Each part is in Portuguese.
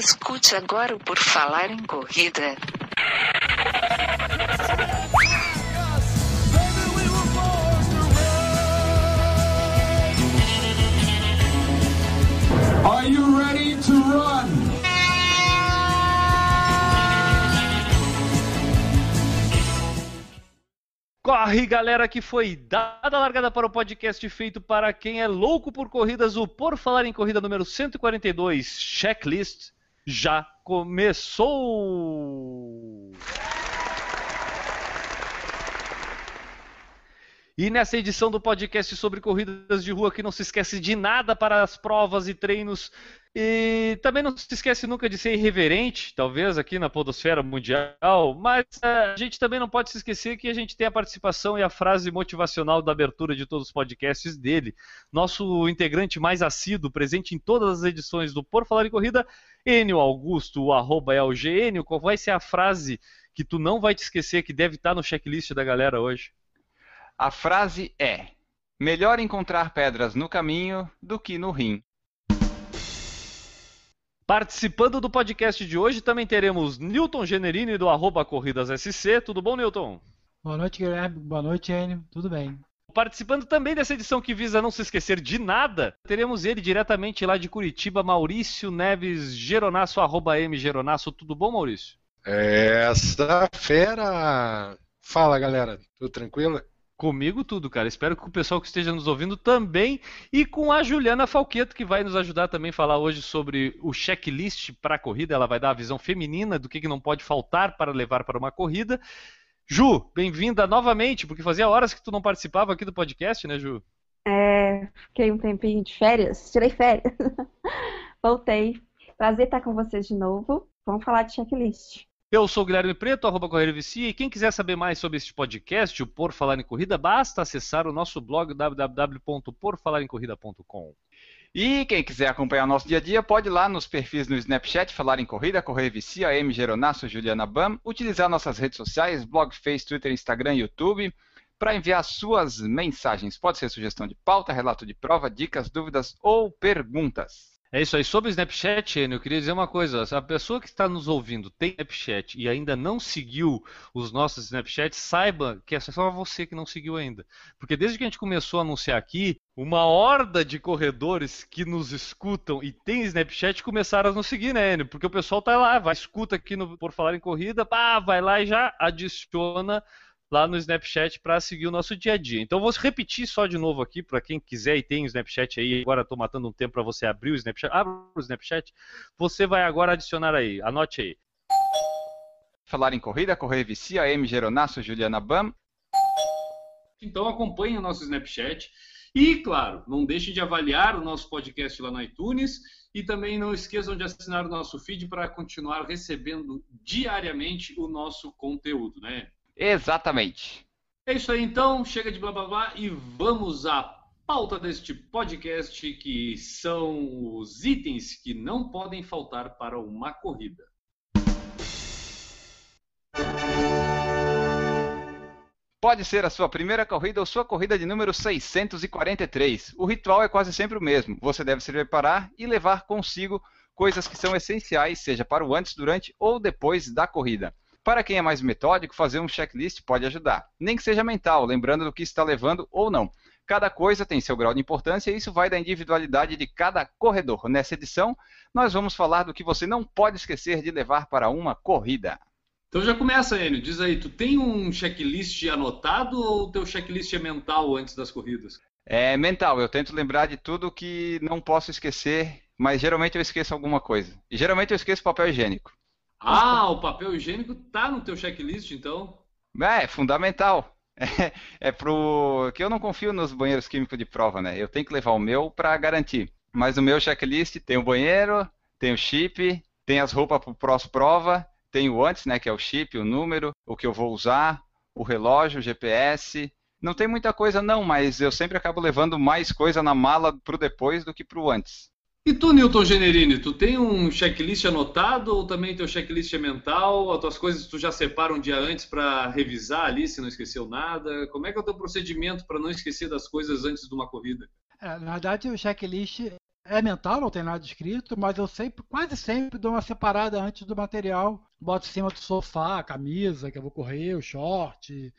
Escute agora o Por Falar em Corrida. Are you ready to run? Corre, galera, que foi dada a largada para o podcast feito para quem é louco por corridas, o Por Falar em Corrida número 142, Checklist, já começou! E nessa edição do podcast sobre corridas de rua que não se esquece de nada para as provas e treinos e também não se esquece nunca de ser irreverente, talvez aqui na podosfera mundial, mas eh, a gente também não pode se esquecer que a gente tem a participação e a frase motivacional da abertura de todos os podcasts dele. Nosso integrante mais assíduo, presente em todas as edições do Por Falar em Corrida, Enio Augusto, o arroba é o GNio, qual vai ser a frase que tu não vai te esquecer que deve estar no checklist da galera hoje? A frase é: melhor encontrar pedras no caminho do que no rim. Participando do podcast de hoje também teremos Newton Generini do arroba Corridas SC. Tudo bom, Newton? Boa noite, Guilherme. Boa noite, Enio. Tudo bem. Participando também dessa edição que visa não se esquecer de nada, teremos ele diretamente lá de Curitiba, Maurício Neves Geronasso, arroba M Geronasso. Tudo bom, Maurício? Essa fera! Fala, galera. Tudo tranquilo? Comigo tudo, cara. Espero que o pessoal que esteja nos ouvindo também. E com a Juliana Falqueto, que vai nos ajudar também a falar hoje sobre o checklist para a corrida. Ela vai dar a visão feminina do que, que não pode faltar para levar para uma corrida. Ju, bem-vinda novamente, porque fazia horas que tu não participava aqui do podcast, né, Ju? É, fiquei um tempinho de férias, tirei férias. Voltei. Prazer estar com vocês de novo. Vamos falar de checklist. Eu sou o Guilherme Preto, arroba Correio Vicia, e quem quiser saber mais sobre este podcast, o Por Falar em Corrida, basta acessar o nosso blog www.porfalarencorrida.com. E quem quiser acompanhar nosso dia a dia, pode ir lá nos perfis no Snapchat, Falar em Corrida, Correio Vicia, M. Geronasso, Juliana Bam, utilizar nossas redes sociais, blog, Face, Twitter, Instagram YouTube, para enviar suas mensagens. Pode ser sugestão de pauta, relato de prova, dicas, dúvidas ou perguntas. É isso aí. Sobre o Snapchat, Enio, eu queria dizer uma coisa. A pessoa que está nos ouvindo tem Snapchat e ainda não seguiu os nossos Snapchats, saiba que é só você que não seguiu ainda. Porque desde que a gente começou a anunciar aqui, uma horda de corredores que nos escutam e tem Snapchat começaram a nos seguir, né, Enio? Porque o pessoal tá lá, vai, escuta aqui no Por Falar em Corrida, pá, vai lá e já adiciona lá no Snapchat para seguir o nosso dia a dia. Então vou repetir só de novo aqui para quem quiser e tem o Snapchat aí, agora estou matando um tempo para você abrir o Snapchat. Abra o Snapchat. Você vai agora adicionar aí. Anote aí. Falar em corrida, Correio Vicia, M. Geronasso, Juliana Bam. Então acompanhe o nosso Snapchat. E, claro, não deixem de avaliar o nosso podcast lá no iTunes e também não esqueçam de assinar o nosso feed para continuar recebendo diariamente o nosso conteúdo, né? Exatamente. É isso aí então, chega de blá blá blá e vamos à pauta deste podcast que são os itens que não podem faltar para uma corrida. Pode ser a sua primeira corrida ou sua corrida de número 643. O ritual é quase sempre o mesmo. Você deve se preparar e levar consigo coisas que são essenciais, seja para o antes, durante ou depois da corrida. Para quem é mais metódico, fazer um checklist pode ajudar. Nem que seja mental, lembrando do que está levando ou não. Cada coisa tem seu grau de importância e isso vai da individualidade de cada corredor. Nessa edição, nós vamos falar do que você não pode esquecer de levar para uma corrida. Então já começa, Enio. Diz aí, tu tem um checklist anotado ou o teu checklist é mental antes das corridas? É mental, eu tento lembrar de tudo que não posso esquecer, mas geralmente eu esqueço alguma coisa. E geralmente eu esqueço papel higiênico. Ah, o papel higiênico tá no teu checklist, então? É, fundamental. É, é pro que eu não confio nos banheiros químicos de prova, né? Eu tenho que levar o meu para garantir. Mas no meu checklist tem o banheiro, tem o chip, tem as roupas para o próximo prova, tem o antes, né? Que é o chip, o número, o que eu vou usar, o relógio, o GPS. Não tem muita coisa não, mas eu sempre acabo levando mais coisa na mala pro depois do que pro antes. E tu, Newton Generini, tu tem um checklist anotado ou também teu checklist é mental? As tuas coisas tu já separa um dia antes para revisar ali se não esqueceu nada? Como é que é o teu procedimento para não esquecer das coisas antes de uma corrida? É, na verdade, o checklist é mental, não tem nada escrito, mas eu sempre, quase sempre dou uma separada antes do material. Boto em cima do sofá, a camisa que eu vou correr, o short,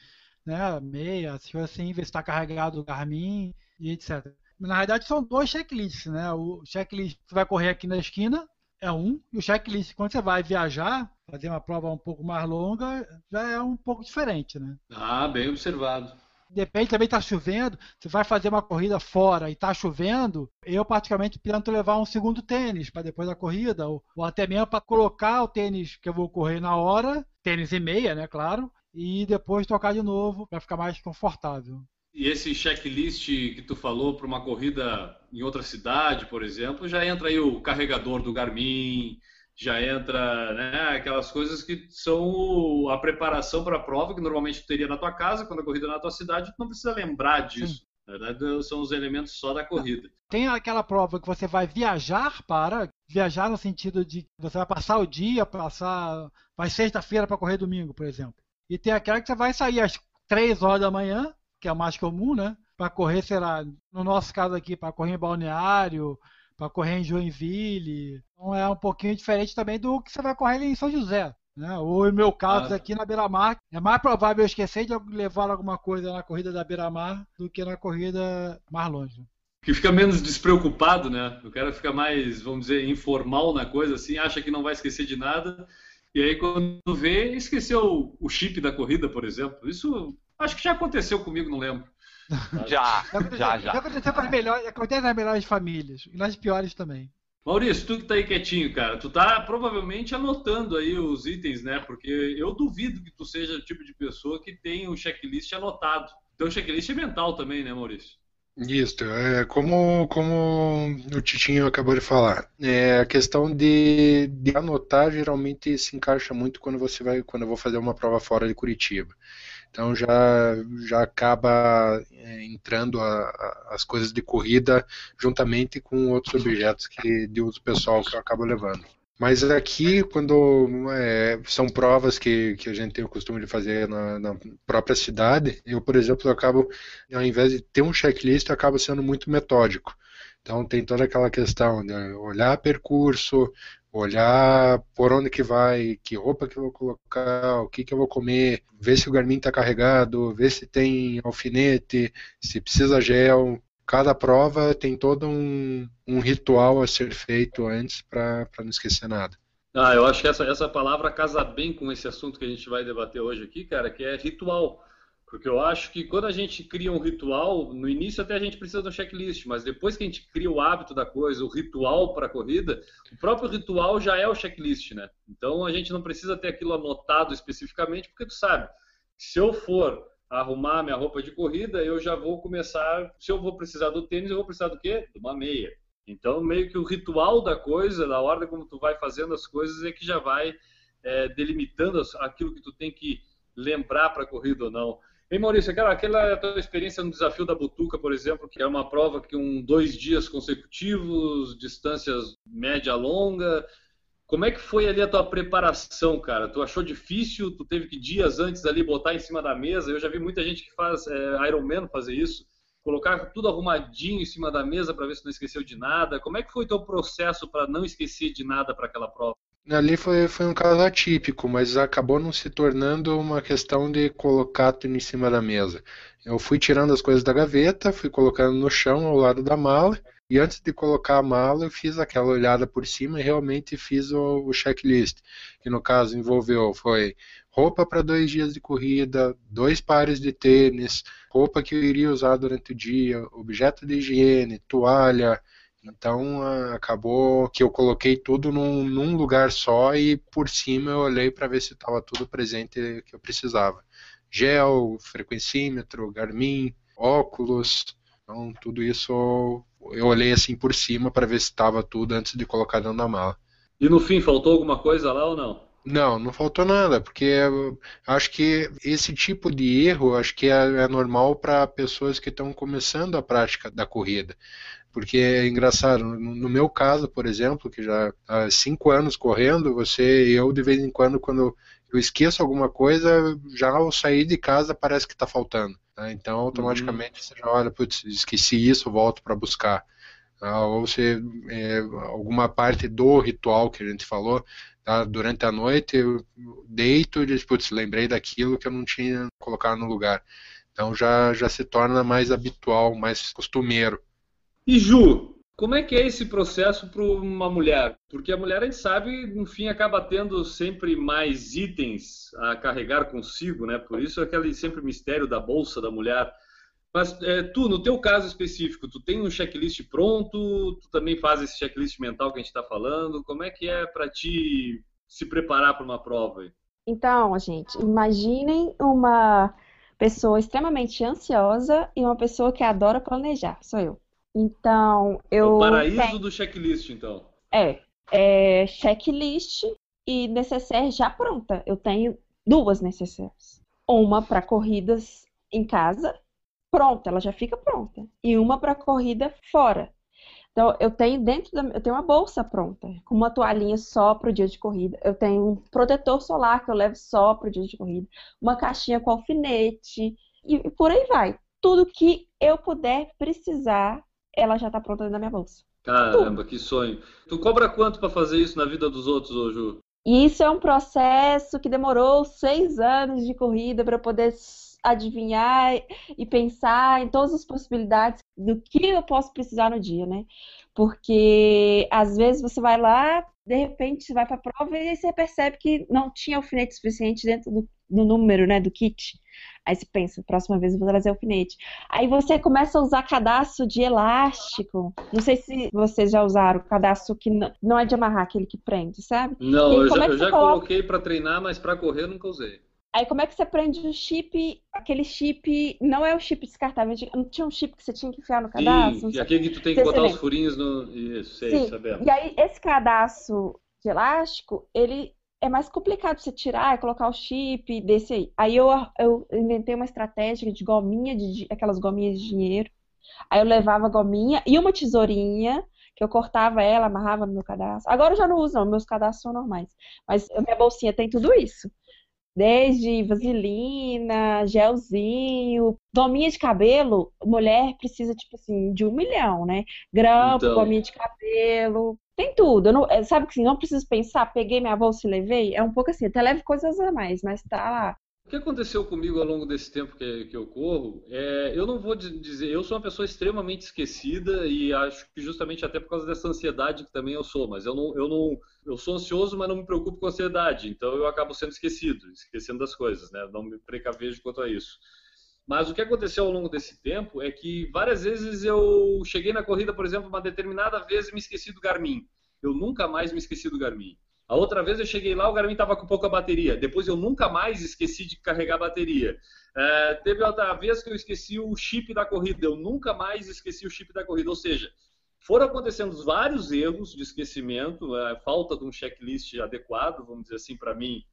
né, meia, se for assim, ver se está carregado o Garmin e etc. Na realidade são dois checklists, né? O checklist que você vai correr aqui na esquina é um, e o checklist quando você vai viajar, fazer uma prova um pouco mais longa, já é um pouco diferente, né? Ah, bem observado. Depende também está chovendo. Se vai fazer uma corrida fora e está chovendo, eu praticamente tento levar um segundo tênis para depois da corrida, ou, ou até mesmo para colocar o tênis que eu vou correr na hora, tênis e meia, né, claro, e depois tocar de novo para ficar mais confortável. E esse checklist que tu falou para uma corrida em outra cidade, por exemplo, já entra aí o carregador do Garmin, já entra né, aquelas coisas que são a preparação para a prova que normalmente tu teria na tua casa, quando a corrida é na tua cidade, tu não precisa lembrar disso. Sim. Na verdade, são os elementos só da corrida. Tem aquela prova que você vai viajar para, viajar no sentido de você vai passar o dia, passar, vai sexta-feira para correr domingo, por exemplo. E tem aquela que você vai sair às 3 horas da manhã que é o mais comum, né? Para correr, sei lá, no nosso caso aqui, para correr em Balneário, para correr em Joinville. Então é um pouquinho diferente também do que você vai correr em São José. Né? Ou no meu caso ah. aqui na Beira-Mar, é mais provável eu esquecer de levar alguma coisa na corrida da Beira-Mar do que na corrida mais longe. Que fica menos despreocupado, né? O cara fica mais, vamos dizer, informal na coisa, assim, acha que não vai esquecer de nada. E aí, quando vê, esqueceu o chip da corrida, por exemplo. Isso Acho que já aconteceu comigo, não lembro. Já, já, já. Já aconteceu para melhores, acontece nas melhores famílias e nas piores também. Maurício, tu que tá aí quietinho, cara, tu tá provavelmente anotando aí os itens, né? Porque eu duvido que tu seja o tipo de pessoa que tem o um checklist anotado. Então o checklist é mental também, né, Maurício? Isso, é, como, como o Titinho acabou de falar, é, a questão de, de anotar geralmente se encaixa muito quando você vai, quando eu vou fazer uma prova fora de Curitiba. Então já, já acaba é, entrando a, a, as coisas de corrida juntamente com outros objetos que, de uso pessoal que eu acabo levando. Mas aqui, quando é, são provas que, que a gente tem o costume de fazer na, na, própria cidade, eu, por exemplo, eu acabo, ao invés de ter um checklist, eu acabo sendo muito metódico. Então tem toda aquela questão de olhar percurso, olhar por onde que vai, que roupa que eu vou colocar, o que que eu vou comer, ver se o Garmin está carregado, ver se tem alfinete, se precisa gel. Cada prova tem todo um, um ritual a ser feito antes para não esquecer nada. Ah, eu acho que essa, essa palavra casa bem com esse assunto que a gente vai debater hoje aqui, cara, que é ritual. Porque eu acho que quando a gente cria um ritual, no início até a gente precisa de um checklist, mas depois que a gente cria o hábito da coisa, o ritual para a corrida, o próprio ritual já é o checklist, né? Então a gente não precisa ter aquilo anotado especificamente, porque tu sabe, se eu for arrumar minha roupa de corrida, eu já vou começar, se eu vou precisar do tênis, eu vou precisar do quê? De uma meia. Então meio que o ritual da coisa, da ordem como tu vai fazendo as coisas, é que já vai é, delimitando aquilo que tu tem que lembrar para a corrida ou não. Ei, Maurício, aquela, aquela tua experiência no desafio da Butuca, por exemplo, que é uma prova que um dois dias consecutivos, distâncias média longa. Como é que foi ali a tua preparação, cara? Tu achou difícil? Tu teve que dias antes ali botar em cima da mesa? Eu já vi muita gente que faz é, Ironman fazer isso, colocar tudo arrumadinho em cima da mesa para ver se não esqueceu de nada. Como é que foi o teu processo para não esquecer de nada para aquela prova? Ali foi, foi um caso atípico, mas acabou não se tornando uma questão de colocar tudo em cima da mesa. Eu fui tirando as coisas da gaveta, fui colocando no chão ao lado da mala, e antes de colocar a mala, eu fiz aquela olhada por cima e realmente fiz o, o checklist, que no caso envolveu foi roupa para dois dias de corrida, dois pares de tênis, roupa que eu iria usar durante o dia, objeto de higiene, toalha, então acabou que eu coloquei tudo num, num, lugar só e por cima eu olhei para ver se estava tudo presente que eu precisava. Gel, frequencímetro, Garmin, óculos, então tudo isso eu olhei assim por cima para ver se estava tudo antes de colocar dentro da mala. E no fim faltou alguma coisa lá ou não? Não, não faltou nada, porque acho que esse tipo de erro acho que é, é normal para pessoas que estão começando a prática da corrida. Porque é engraçado, no meu caso, por exemplo, que já há cinco anos correndo, você, eu de vez em quando, quando eu esqueço alguma coisa, já ao sair de casa parece que está faltando. Tá? Então, automaticamente uhum. você já olha, putz, esqueci isso, volto para buscar. tá? ou se é, alguma parte do ritual que a gente falou, tá? durante a noite eu deito e diz, putz, lembrei daquilo que eu não tinha colocado no lugar. Então já, já se torna mais habitual, mais costumeiro. E Ju, como é que é esse processo para uma mulher? Porque a mulher, a gente sabe, no fim, acaba tendo sempre mais itens a carregar consigo, né? Por isso aquele sempre mistério da bolsa da mulher. Mas é, tu, no teu caso específico, tu tem um checklist pronto? Tu também faz esse checklist mental que a gente está falando? Como é que é para ti se preparar para uma prova? Então, gente, imaginem uma pessoa extremamente ansiosa e uma pessoa que adora planejar. Sou eu. Então, eu. O paraíso tenho... do checklist, então. É, é checklist e necessaire já pronta. Eu tenho duas necessaires. Uma para corridas em casa, pronta, ela já fica pronta. E uma para corrida fora. Então, eu tenho dentro da, eu tenho uma bolsa pronta, com uma toalhinha só para o dia de corrida. Eu tenho um protetor solar que eu levo só para o dia de corrida, uma caixinha com alfinete e, e por aí vai. Tudo que eu puder precisar ela já tá pronta na minha bolsa. Caramba, que sonho. Tu cobra quanto para fazer isso na vida dos outros, ô Ju? Isso é um processo que demorou seis anos de corrida para poder adivinhar e pensar em todas as possibilidades do que eu posso precisar no dia, né? Porque às vezes você vai lá, de repente você vai para a prova e você percebe que não tinha alfinete suficiente dentro do, do número, né, do kit. Aí você pensa, próxima vez eu vou trazer alfinete. Aí você começa a usar cadastro de elástico. Não sei se vocês já usaram cadastro que não, é de amarrar, aquele que prende, sabe? Não, eu já, é eu já coloca... coloquei para treinar, mas para correr eu nunca usei. Aí como é que você prende o chip, aquele chip, não é o chip descartável, não tinha um chip que você tinha que enfiar no cadastro? Sim, e aquele que tu tem que botar os furinhos no... Isso, sei, Sim. sabemos. E aí esse cadastro de elástico, ele é mais complicado você tirar e colocar o chip desse aí. Aí eu, eu inventei uma estratégia de gominha, de, aquelas gominhas de dinheiro. Aí eu levava a gominha e uma tesourinha, que eu cortava ela, amarrava no meu cadastro. Agora eu já não uso, não, meus cadastros são normais. Mas a minha bolsinha tem tudo isso. Desde vaselina, gelzinho, gominha de cabelo, mulher precisa, tipo assim, de um milhão, né? Grampo, então... gominha de cabelo, tem tudo. Não, é, sabe que assim, não preciso pensar, peguei minha bolsa e levei. É um pouco assim, até levo coisas a mais, mas tá lá. O que aconteceu comigo ao longo desse tempo que, que eu corro, é, eu não vou dizer, eu sou uma pessoa extremamente esquecida e acho que justamente até por causa dessa ansiedade que também eu sou, mas eu não, eu não, eu sou ansioso, mas não me preocupo com ansiedade, então eu acabo sendo esquecido, esquecendo das coisas, né? Não me precavejo quanto a isso. Mas o que aconteceu ao longo desse tempo é que várias vezes eu cheguei na corrida, por exemplo, uma determinada vez e me esqueci do Garmin. Eu nunca mais me esqueci do Garmin. A outra vez eu cheguei lá, o Garmin estava com pouca bateria. Depois eu nunca mais esqueci de carregar a bateria. É, teve outra vez que eu esqueci o chip da corrida. Eu nunca mais esqueci o chip da corrida. Ou seja, foram acontecendo vários erros de esquecimento, a falta de um checklist adequado, vamos dizer assim, para mim,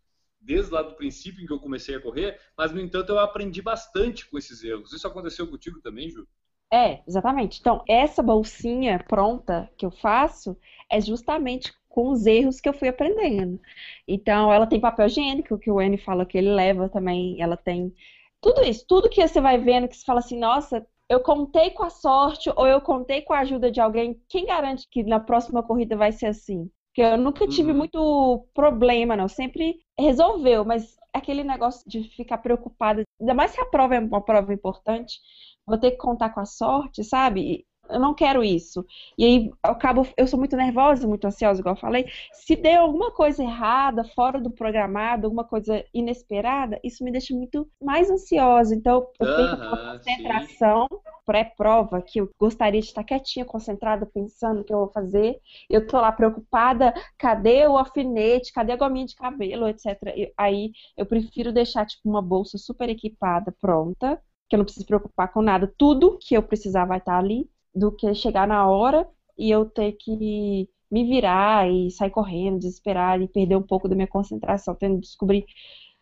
desde lá do princípio em que eu comecei a correr, mas no entanto eu aprendi bastante com esses erros. Isso aconteceu contigo também, Ju? É, exatamente. Então, essa bolsinha pronta que eu faço é justamente com os erros que eu fui aprendendo. Então, ela tem papel higiênico, que o N fala que ele leva também, ela tem tudo isso, tudo que você vai vendo que você fala assim, nossa, eu contei com a sorte ou eu contei com a ajuda de alguém, quem garante que na próxima corrida vai ser assim? Porque eu nunca tive uhum. muito problema, não. Sempre resolveu, mas aquele negócio de ficar preocupada, ainda mais se a prova é uma prova importante, vou ter que contar com a sorte, sabe? Eu não quero isso. E aí eu acabo, eu sou muito nervosa, muito ansiosa, igual eu falei. Se der alguma coisa errada, fora do programado, alguma coisa inesperada, isso me deixa muito mais ansiosa. Então eu tenho uma concentração pré-prova que eu gostaria de estar quietinha, concentrada, pensando o que eu vou fazer. Eu tô lá preocupada, cadê o alfinete, cadê a gominha de cabelo, etc. E aí eu prefiro deixar tipo uma bolsa super equipada, pronta, que eu não preciso preocupar com nada. Tudo que eu precisar vai estar ali do que chegar na hora e eu ter que me virar e sair correndo, desesperar e perder um pouco da minha concentração, tendo que descobrir,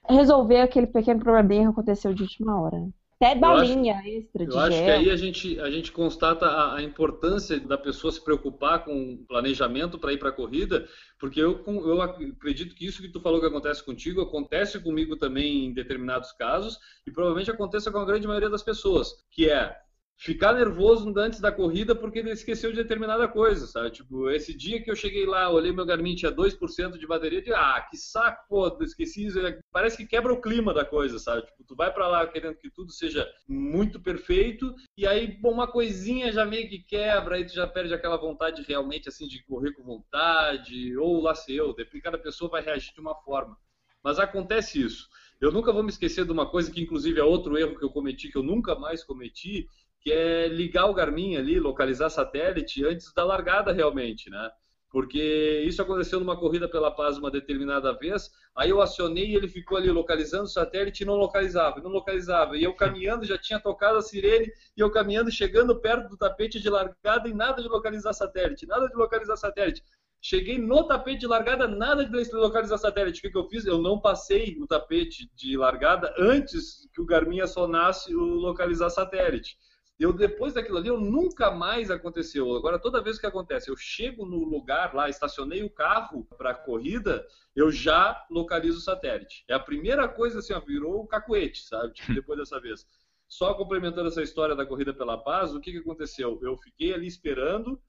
resolver aquele pequeno probleminha que aconteceu de última hora. Até balinha acho, extra de Eu acho gel. que aí a gente, a gente constata a, a importância da pessoa se preocupar com planejamento para ir para a corrida, porque eu, eu acredito que isso que tu falou que acontece contigo, acontece comigo também em determinados casos, e provavelmente aconteça com a grande maioria das pessoas, que é ficar nervoso antes da corrida porque ele esqueceu de determinada coisa, sabe? Tipo, esse dia que eu cheguei lá, olhei meu Garmin, tinha 2% de bateria, de ah, que saco, pô, esqueci isso. Parece que quebra o clima da coisa, sabe? Tipo, tu vai para lá querendo que tudo seja muito perfeito e aí, uma coisinha já meio que quebra, aí tu já perde aquela vontade realmente, assim, de correr com vontade, ou lá sei eu, cada pessoa vai reagir de uma forma. Mas acontece isso. Eu nunca vou me esquecer de uma coisa que, inclusive, é outro erro que eu cometi, que eu nunca mais cometi, que é ligar o Garmin ali, localizar satélite antes da largada realmente, né? Porque isso aconteceu numa corrida pela paz uma determinada vez, aí eu acionei e ele ficou ali localizando o satélite e não localizava, não localizava. E eu caminhando, já tinha tocado a sirene, e eu caminhando, chegando perto do tapete de largada e nada de localizar satélite, nada de localizar satélite. Cheguei no tapete de largada, nada de localizar satélite. O que, que eu fiz? Eu não passei no tapete de largada antes que o Garmin acionasse o localizar satélite. Eu depois daquilo ali, eu nunca mais aconteceu. Agora, toda vez que acontece, eu chego no lugar lá, estacionei o carro para a corrida, eu já localizo o satélite. É a primeira coisa assim, ó, virou o cacuete, sabe? Tipo, depois dessa vez. Só complementando essa história da corrida pela paz, o que, que aconteceu? Eu fiquei ali esperando,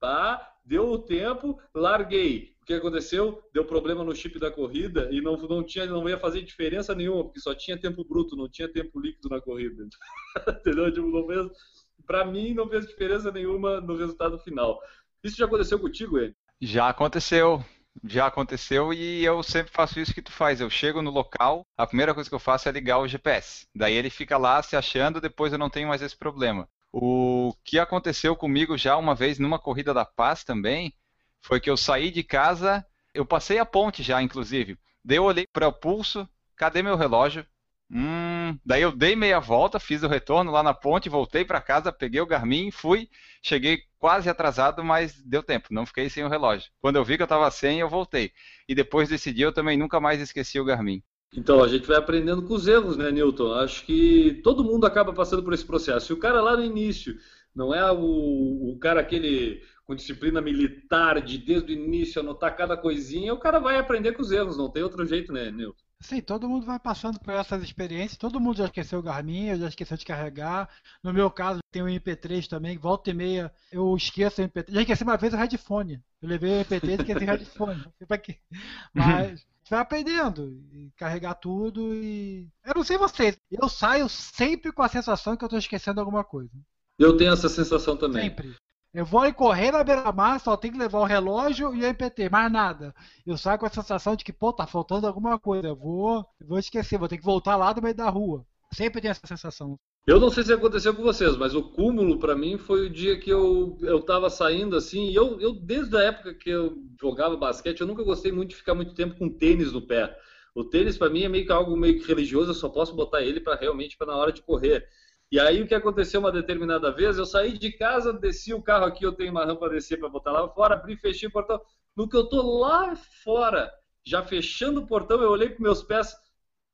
tá? Deu o tempo, larguei. Que aconteceu? Deu problema no chip da corrida e não, não, tinha, não ia fazer diferença nenhuma, porque só tinha tempo bruto, não tinha tempo líquido na corrida. Entendeu? Tipo, não fez, pra mim, não fez diferença nenhuma no resultado final. Isso já aconteceu contigo, ele? Já aconteceu. Já aconteceu e eu sempre faço isso que tu faz. Eu chego no local, a primeira coisa que eu faço é ligar o GPS. Daí ele fica lá se achando, depois eu não tenho mais esse problema. O que aconteceu comigo já uma vez numa corrida da paz também, foi que eu saí de casa, eu passei a ponte já, inclusive. Daí eu olhei para o pulso, cadê meu relógio? Hum, daí eu dei meia volta, fiz o retorno lá na ponte, voltei para casa, peguei o Garmin, fui, cheguei quase atrasado, mas deu tempo, não fiquei sem o relógio. Quando eu vi que eu estava sem, eu voltei. E depois desse dia eu também nunca mais esqueci o Garmin. Então, a gente vai aprendendo com os erros, né, Newton? Acho que todo mundo acaba passando por esse processo. E o cara lá no início não é o, o cara aquele com disciplina militar de desde o início anotar cada coisinha, o cara vai aprender com os erros, não tem outro jeito, né, Nilton? Sim, todo mundo vai passando por essas experiências, todo mundo já esqueceu o Garmin, já esqueceu de carregar. No meu caso, tem o MP3 também, volta e meia eu esqueço o MP3. Já esqueci uma vez o headphone. Eu levei o MP3 e esqueci o headphone. Pra quê? Mas vai aprendendo e carregar tudo e. Eu não sei vocês, eu saio sempre com a sensação que eu estou esquecendo alguma coisa. Eu tenho essa sensação também. Sempre. Eu vou correr na beira-mar, só tem que levar o relógio e o MPT, mais nada. Eu saio com a sensação de que, pô, tá faltando alguma coisa. Eu vou, vou esquecer, vou ter que voltar lá do meio da rua. Sempre tem essa sensação. Eu não sei se aconteceu com vocês, mas o cúmulo para mim foi o dia que eu, eu tava saindo assim, e eu, eu, desde a época que eu jogava basquete, eu nunca gostei muito de ficar muito tempo com tênis no pé. O tênis para mim é meio que algo meio que religioso, eu só posso botar ele para realmente para na hora de correr. E aí o que aconteceu uma determinada vez, eu saí de casa, desci o carro aqui, eu tenho uma rampa descer para botar lá fora, abri, fechei o portão. No que eu tô lá fora, já fechando o portão, eu olhei para meus pés,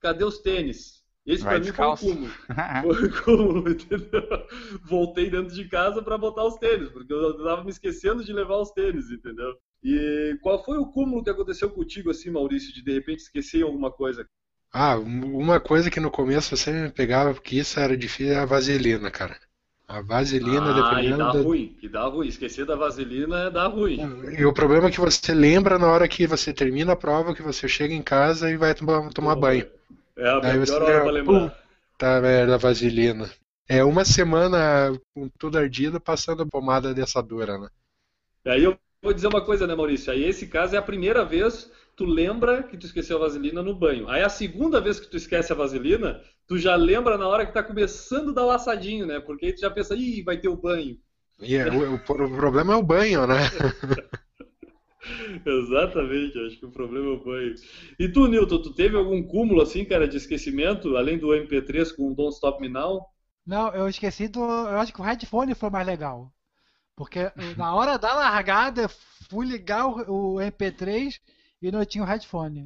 cadê os tênis? Esse para mim foi o cúmulo. Foi o cúmulo, entendeu? Voltei dentro de casa para botar os tênis, porque eu estava me esquecendo de levar os tênis, entendeu? E qual foi o cúmulo que aconteceu contigo assim, Maurício, de de repente esquecer alguma coisa? Ah, uma coisa que no começo você me pegava, porque isso era difícil, é a vaselina, cara. A vaselina, ah, dependendo. E dá da... ruim, e dá ruim. Esquecer da vaselina é dá ruim. E o problema é que você lembra na hora que você termina a prova, que você chega em casa e vai tomar, tomar banho. É a Daí melhor hora pra lembrar. Tá, merda, vaselina. É uma semana com tudo ardido passando pomada dura, né? Aí eu vou dizer uma coisa, né, Maurício? Aí esse caso é a primeira vez tu lembra que tu esqueceu a vaselina no banho. Aí a segunda vez que tu esquece a vaselina, tu já lembra na hora que tá começando a dar laçadinho, né? Porque aí tu já pensa, ih, vai ter o banho. Yeah, o, o, o problema é o banho, né? Exatamente, acho que o problema é o banho. E tu, Nilton, tu teve algum cúmulo assim, cara, de esquecimento, além do MP3 com o Don't Stop Me Now? Não, eu esqueci do. Eu acho que o headphone foi mais legal. Porque na hora da largada, fui ligar o, o MP3 e não tinha o headphone.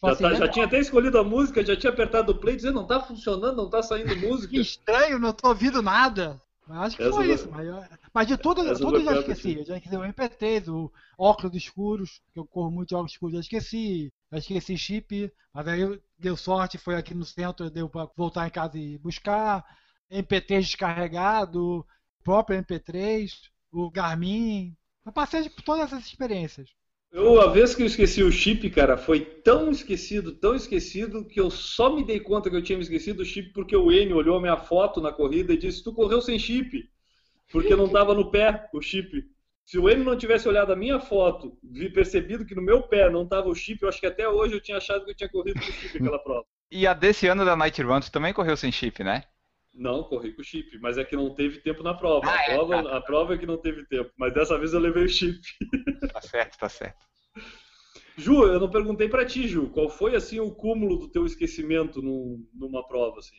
Já, assim, tá, já tinha até escolhido a música, já tinha apertado o play dizendo não tá funcionando, não tá saindo música. que estranho, não tô ouvindo nada. Acho que Essa foi isso. Mas, mas, de tudo, tudo eu já esqueci. Eu já esqueci o MP3, o óculos escuros, que eu corro muito de óculos escuros, já esqueci. Já esqueci chip, mas aí deu sorte, foi aqui no centro, deu para voltar em casa e buscar. MP3 descarregado, o próprio MP3, o Garmin. Eu passei por todas essas experiências. Eu, a vez que eu esqueci o chip, cara, foi tão esquecido, tão esquecido, que eu só me dei conta que eu tinha me esquecido do chip porque o Enio olhou a minha foto na corrida e disse: Tu correu sem chip. Porque não estava no pé o chip. Se o Enio não tivesse olhado a minha foto e percebido que no meu pé não estava o chip, eu acho que até hoje eu tinha achado que eu tinha corrido com o chip aquela prova. E a desse ano da Night Run, tu também correu sem chip, né? Não, corri com o chip, mas é que não teve tempo na prova. Ah, a, é, prova tá. a prova é que não teve tempo, mas dessa vez eu levei o chip. Tá certo, tá certo. Ju, eu não perguntei pra ti, Ju, qual foi assim o cúmulo do teu esquecimento num- numa prova assim?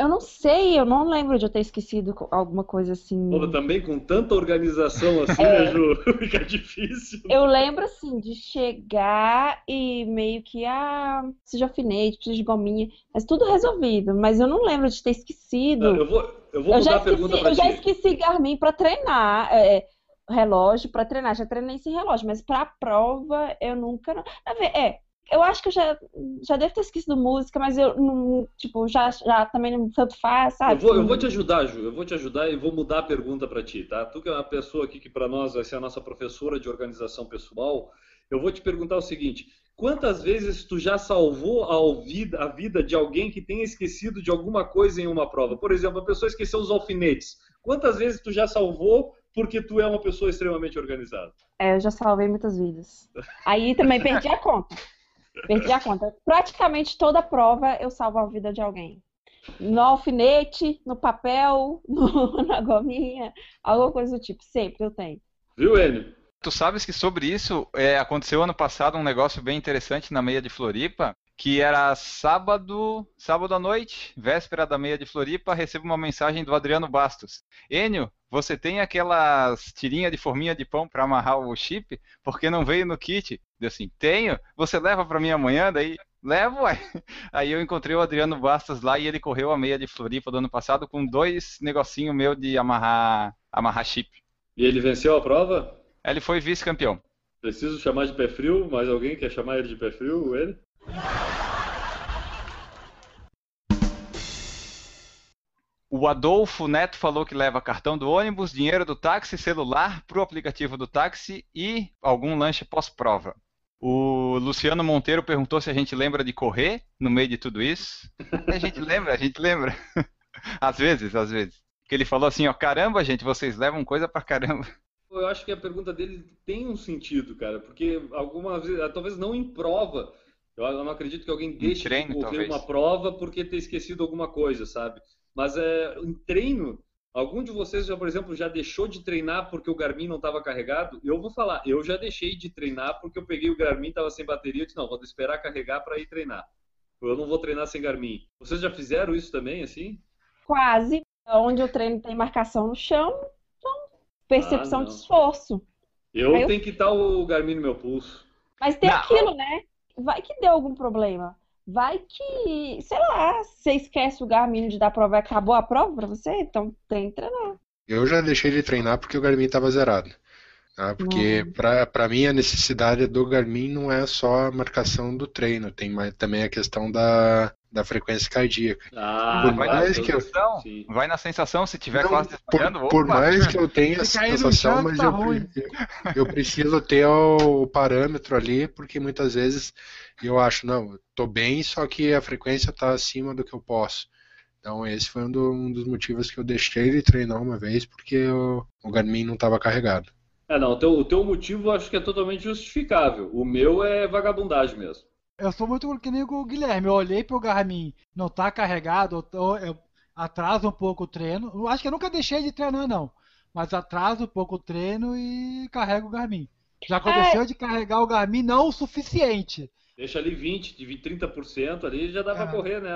Eu não sei, eu não lembro de eu ter esquecido alguma coisa assim. Pô, também com tanta organização assim, É. né, Ju? Fica difícil. Eu lembro, assim, de chegar e meio que, ah, preciso de alfinete, preciso de gominha, mas tudo resolvido. Mas eu não lembro de ter esquecido. Eu vou, eu vou Eu mudar já a pergunta esqueci, pra eu já ti. esqueci Garmin pra treinar, é, relógio pra treinar, já treinei sem relógio, mas pra prova eu nunca. não- É, eu acho que eu já, já devo ter esquecido música, mas eu não, tipo, já, já também não tanto faz, Eu sabe? vou, eu vou te ajudar, Ju. Eu vou te ajudar e vou mudar a pergunta pra ti, tá? Tu que é uma pessoa aqui que pra nós vai ser a nossa professora de organização pessoal, eu vou te perguntar o seguinte: quantas vezes tu já salvou a vida, a vida de alguém que tenha esquecido de alguma coisa em uma prova? Por exemplo, a pessoa esqueceu os alfinetes. Quantas vezes tu já salvou porque tu é uma pessoa extremamente organizada? É, eu já salvei muitas vidas. Aí também perdi a conta. Perdi a conta. Praticamente toda prova eu salvo a vida de alguém. No alfinete, no papel, no- na gominha, alguma coisa do tipo. Sempre eu tenho. Viu, Enio? Tu sabes que sobre isso é, aconteceu ano passado um negócio bem interessante na meia de Floripa, que era sábado, sábado à noite, véspera da meia de Floripa, recebo uma mensagem do Adriano Bastos. Enio, você tem aquelas tirinhas de forminha de pão para amarrar o chip? Porque não veio no kit? Eu assim, tenho. Você leva para mim amanhã? Daí, levo, ué. Aí eu encontrei o Adriano Bastos lá e ele correu a meia de Floripa do ano passado com dois negocinho meu de amarrar, amarrar chip. E ele venceu a prova? Ele foi vice-campeão. Preciso chamar de pé frio? Mais alguém quer chamar ele de pé frio? Ele? O Adolfo Neto falou que leva cartão do ônibus, dinheiro do táxi, celular para o aplicativo do táxi e algum lanche pós-prova. O Luciano Monteiro perguntou se a gente lembra de correr no meio de tudo isso. A gente lembra, a gente lembra. Às vezes, às vezes. Que ele falou assim, ó, caramba, gente, vocês levam coisa pra caramba. Eu acho que a pergunta dele tem um sentido, cara, porque algumas vezes, talvez não em prova, eu não acredito que alguém deixe treino, de correr talvez. uma prova porque ter esquecido alguma coisa, sabe? Mas é, em treino, algum de vocês já, por exemplo, já deixou de treinar porque o Garmin não estava carregado? Eu vou falar, eu já deixei de treinar porque eu peguei o Garmin, estava sem bateria, eu disse, não, vou esperar carregar para ir treinar. Eu não vou treinar sem Garmin. Vocês já fizeram isso também, assim? Quase. Onde o treino tem marcação no chão, então, percepção Ah, de esforço. Eu eu- tenho que estar o Garmin no meu pulso. Mas tem Não. aquilo, né? Vai que deu algum problema. Vai que, sei lá, você esquece o Garmin de dar prova e acabou a prova pra você, então tem que treinar. Eu já deixei de treinar porque o Garmin estava zerado. tá? Porque pra para mim a necessidade do Garmin não é só a marcação do treino, tem mais, também a questão da, da frequência cardíaca. Ah, Por claro, mais eu- que eu- sim. Vai na sensação, se tiver Não, quase por, por mais que eu tenha essa sensação, mas tá eu, eu preciso ter o parâmetro ali, porque muitas vezes eu acho, não, eu tô bem, só que a frequência está acima do que eu posso. Então esse foi um, do- um dos motivos que eu deixei de treinar uma vez, porque o, o Garmin não estava carregado. É, não, o teu, o teu motivo eu acho que é totalmente justificável. O meu é vagabundagem mesmo. Eu sou muito que nem o Guilherme. Eu olhei pro Garmin, não tá carregado, eu, eu, eu atraso um pouco o treino. Eu acho que eu nunca deixei de treinar, não. Mas atraso um pouco o treino e carrego o Garmin. Já aconteceu de carregar o Garmin não o suficiente. Deixa ali 20, de 30% ali já dá pra É. correr, né?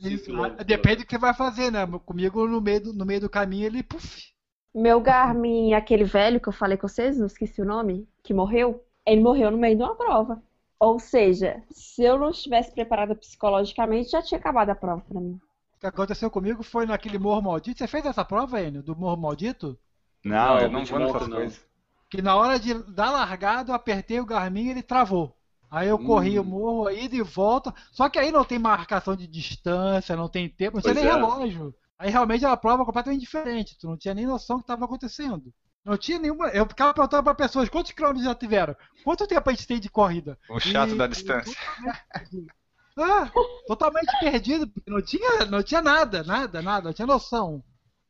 Isso, quilômetros. depende do que você vai fazer, né? Comigo no meio do, no meio do caminho ele, puf. Meu Garmin, aquele velho que eu falei com vocês, não esqueci o nome, que morreu, ele morreu no meio de uma prova. Ou seja, se eu não estivesse preparada psicologicamente, já tinha acabado a prova pra mim. O que aconteceu comigo foi naquele Morro Maldito. Você fez essa prova, Enio, do Morro Maldito? Não, Não, eu não vou nessas coisas. Que na hora de dar largada, eu apertei o Garmin e ele travou. Aí eu corri Hum. o morro, ida e volta. Só que aí não tem marcação de distância, não tem tempo, não tinha nem é. relógio. Aí realmente era uma prova completamente diferente. Tu não tinha nem noção do que estava acontecendo. Não tinha nenhuma. Eu ficava perguntando para pessoas quantos quilômetros já tiveram? Quanto tempo a gente tem de corrida? O chato E- da distância. Ah, totalmente perdido, porque não tinha, não tinha nada, nada, nada, não tinha noção.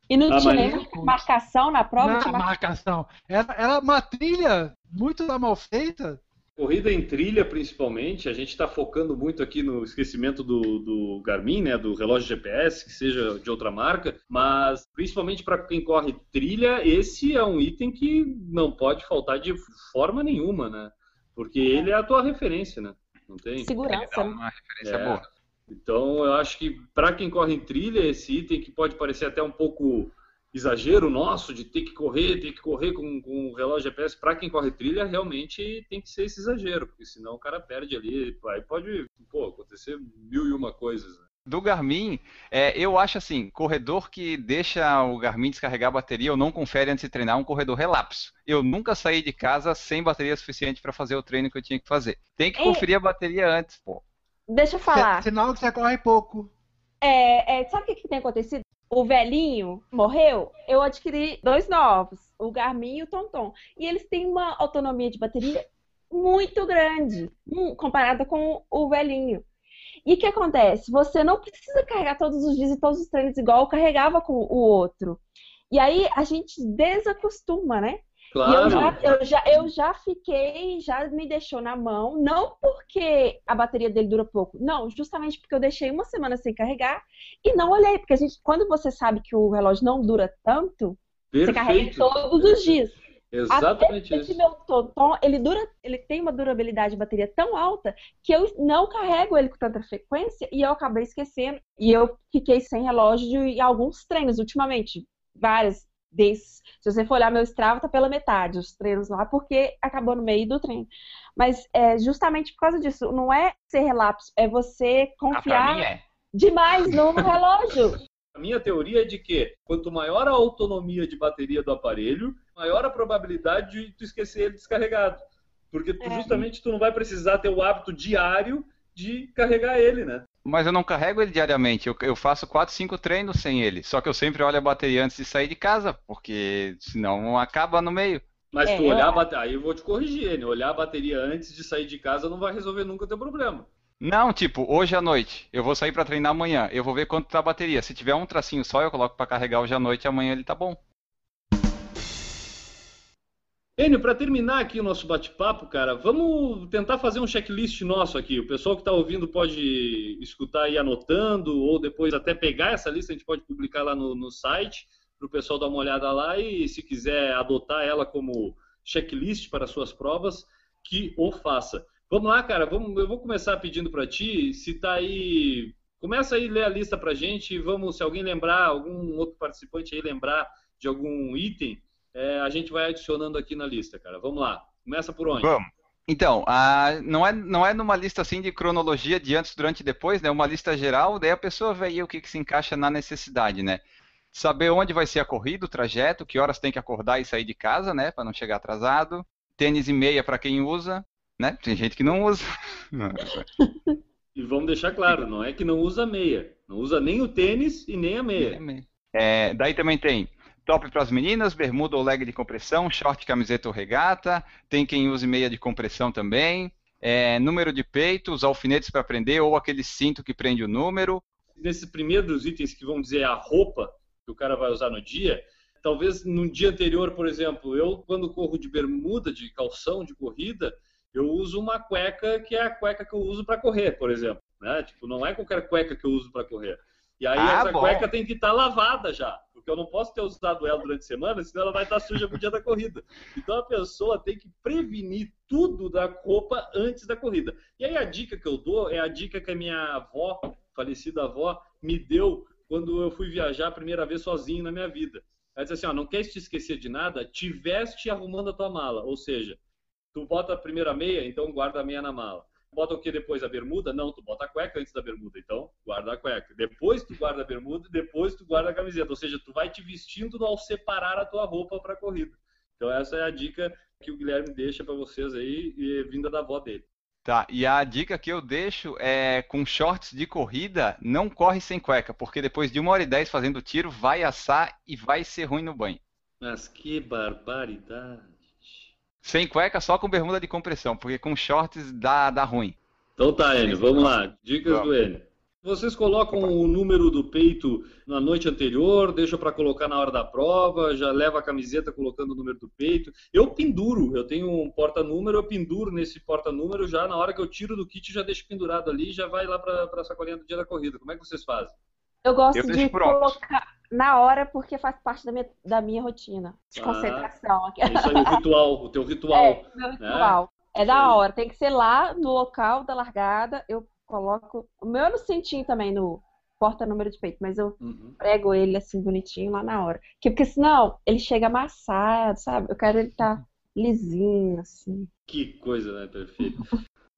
E não Ah, tinha nem marcação na prova? Mar- marcação. Era, era uma trilha muito mal feita. Corrida em trilha, principalmente, a gente está focando muito aqui no esquecimento do, do Garmin, né, do relógio GPS, que seja de outra marca, mas principalmente para quem corre trilha, esse é um item que não pode faltar de forma nenhuma, né? Porque ele é a tua referência, né? Não tem? Segurança. dá né? uma referência É. boa. Então, eu acho que para quem corre em trilha, esse item que pode parecer até um pouco exagero nosso de ter que correr, ter que correr com, com o relógio GPS, para quem corre trilha, realmente tem que ser esse exagero, porque senão o cara perde ali, aí pode pô, acontecer mil e uma coisas. né? Do Garmin, é, eu acho assim, corredor que deixa o Garmin descarregar a bateria ou não confere antes de treinar é um corredor relapso. Eu nunca saí de casa sem bateria suficiente para fazer o treino que eu tinha que fazer. Tem que É. conferir a bateria antes, pô. Deixa eu falar. Sinal que você corre pouco. É, é, sabe o que, que tem acontecido? O velhinho morreu, eu adquiri dois novos, o Garmin e o Tonton. E eles têm uma autonomia de bateria muito grande, hum, comparada com o velhinho. E o que acontece? Você não precisa carregar todos os dias e todos os treinos igual eu carregava com o outro. E aí a gente desacostuma, né? E eu Claro, já, eu, já, eu já fiquei, já me deixou na mão, não porque a bateria dele dura pouco, não, justamente porque eu deixei uma semana sem carregar e não olhei, porque a gente, quando você sabe que o relógio não dura tanto, você carrega perfeito. todos os dias. Exatamente Até isso. meu Tonton, ele dura, ele tem uma durabilidade de bateria tão alta que eu não carrego ele com tanta frequência e eu acabei esquecendo e eu fiquei sem relógio em alguns treinos ultimamente, várias desses. Se você for olhar meu Strava, tá pela metade os treinos lá, porque acabou no meio do treino. Mas é justamente por causa disso, não é ser relapso, é você Ah, confiar mim é. demais no relógio. A minha teoria é de que quanto maior a autonomia de bateria do aparelho, maior a probabilidade de tu esquecer ele descarregado. Porque tu, É. justamente tu não vai precisar ter o hábito diário de carregar ele, né? Mas eu não carrego ele diariamente. Eu, eu faço 4, 5 treinos sem ele. Só que eu sempre olho a bateria antes de sair de casa, porque senão acaba no meio. Mas É, tu eu olhar a acho. bateria, aí eu vou te corrigir, né? Olhar a bateria antes de sair de casa não vai resolver nunca o teu problema. Não, tipo, hoje à noite, eu vou sair pra treinar amanhã, eu vou ver quanto tá a bateria. Se tiver um tracinho só, eu coloco pra carregar hoje à noite, amanhã ele tá bom. Enio, para terminar aqui o nosso bate-papo, cara, vamos tentar fazer um checklist nosso aqui. O pessoal que está ouvindo pode escutar e anotando, ou depois até pegar essa lista, a gente pode publicar lá no, no site, para o pessoal dar uma olhada lá e, se quiser adotar ela como checklist para suas provas, que o faça. Vamos lá, cara, vamos, eu vou começar pedindo para ti, se tá aí. Começa aí a ler a lista pra gente, vamos, se alguém lembrar, algum outro participante aí lembrar de algum item, é, a gente vai adicionando aqui na lista, cara. Vamos lá. Começa por onde? Vamos. Então, a- não, é, não é numa lista assim de cronologia de antes, durante e depois, né? Uma lista geral, daí a pessoa vê aí o que, que se encaixa na necessidade, né? Saber onde vai ser a corrida, o trajeto, que horas tem que acordar e sair de casa, né? Para não chegar atrasado. Tênis e meia para quem usa, né? Tem gente que não usa. E vamos deixar claro, não é que não usa meia. Não usa nem o tênis e nem a meia. É, daí também tem top para as meninas, bermuda ou leg de compressão, short, camiseta ou regata. Tem quem use meia de compressão também. É, número de peito, os alfinetes para prender ou aquele cinto que prende o número. Nesses primeiros itens que vão dizer a roupa que o cara vai usar no dia, talvez no dia anterior, por exemplo, eu quando corro de bermuda, de calção de corrida, eu uso uma cueca que é a cueca que eu uso para correr, por exemplo. Né? Tipo, não é qualquer cueca que eu uso para correr. E aí Ah, essa bom. cueca tem que estar lavada já, porque eu não posso ter usado ela durante a semana, senão ela vai estar suja pro dia da corrida. Então a pessoa tem que prevenir tudo da roupa antes da corrida. E aí a dica que eu dou é a dica que a minha avó, falecida avó, me deu quando eu fui viajar a primeira vez sozinho na minha vida. Ela disse assim, ó, não quer te esquecer de nada, te veste arrumando a tua mala. Ou seja, tu bota a primeira meia, então guarda a meia na mala. Bota o que depois? A bermuda? Não, tu bota a cueca antes da bermuda, então guarda a cueca. Depois tu guarda a bermuda, depois tu guarda a camiseta. Ou seja, tu vai te vestindo ao separar a tua roupa para a corrida. Então essa é a dica que o Guilherme deixa para vocês aí, e vinda da avó dele. Tá, e a dica que eu deixo é com shorts de corrida, não corre sem cueca, porque depois de uma hora e dez fazendo tiro, vai assar e vai ser ruim no banho. Mas que barbaridade. Sem cueca, só com bermuda de compressão, porque com shorts dá, dá ruim. Então tá, Enio, vamos lá. Dicas Vamos. do Enio. Vocês colocam o número do peito na noite anterior, deixam para colocar na hora da prova, já leva a camiseta colocando o número do peito. Eu penduro, eu tenho um porta-número, eu penduro nesse porta-número já na hora que eu tiro do kit, já deixo pendurado ali e já vai lá para a sacolinha do dia da corrida. Como é que vocês fazem? Eu gosto Eu de pronto. colocar na hora porque faz parte da minha, da minha rotina de Ah, concentração. É isso aí, o ritual, o teu ritual. É, meu ritual. É, Isso da hora. Tem que ser lá no local da largada. Eu coloco. O meu é no cintinho também, no porta-número de peito, mas eu Uhum. prego ele assim bonitinho lá na hora. Que, porque senão ele chega amassado, sabe? Eu quero ele tá lisinho, assim. Que coisa, né? Perfeito.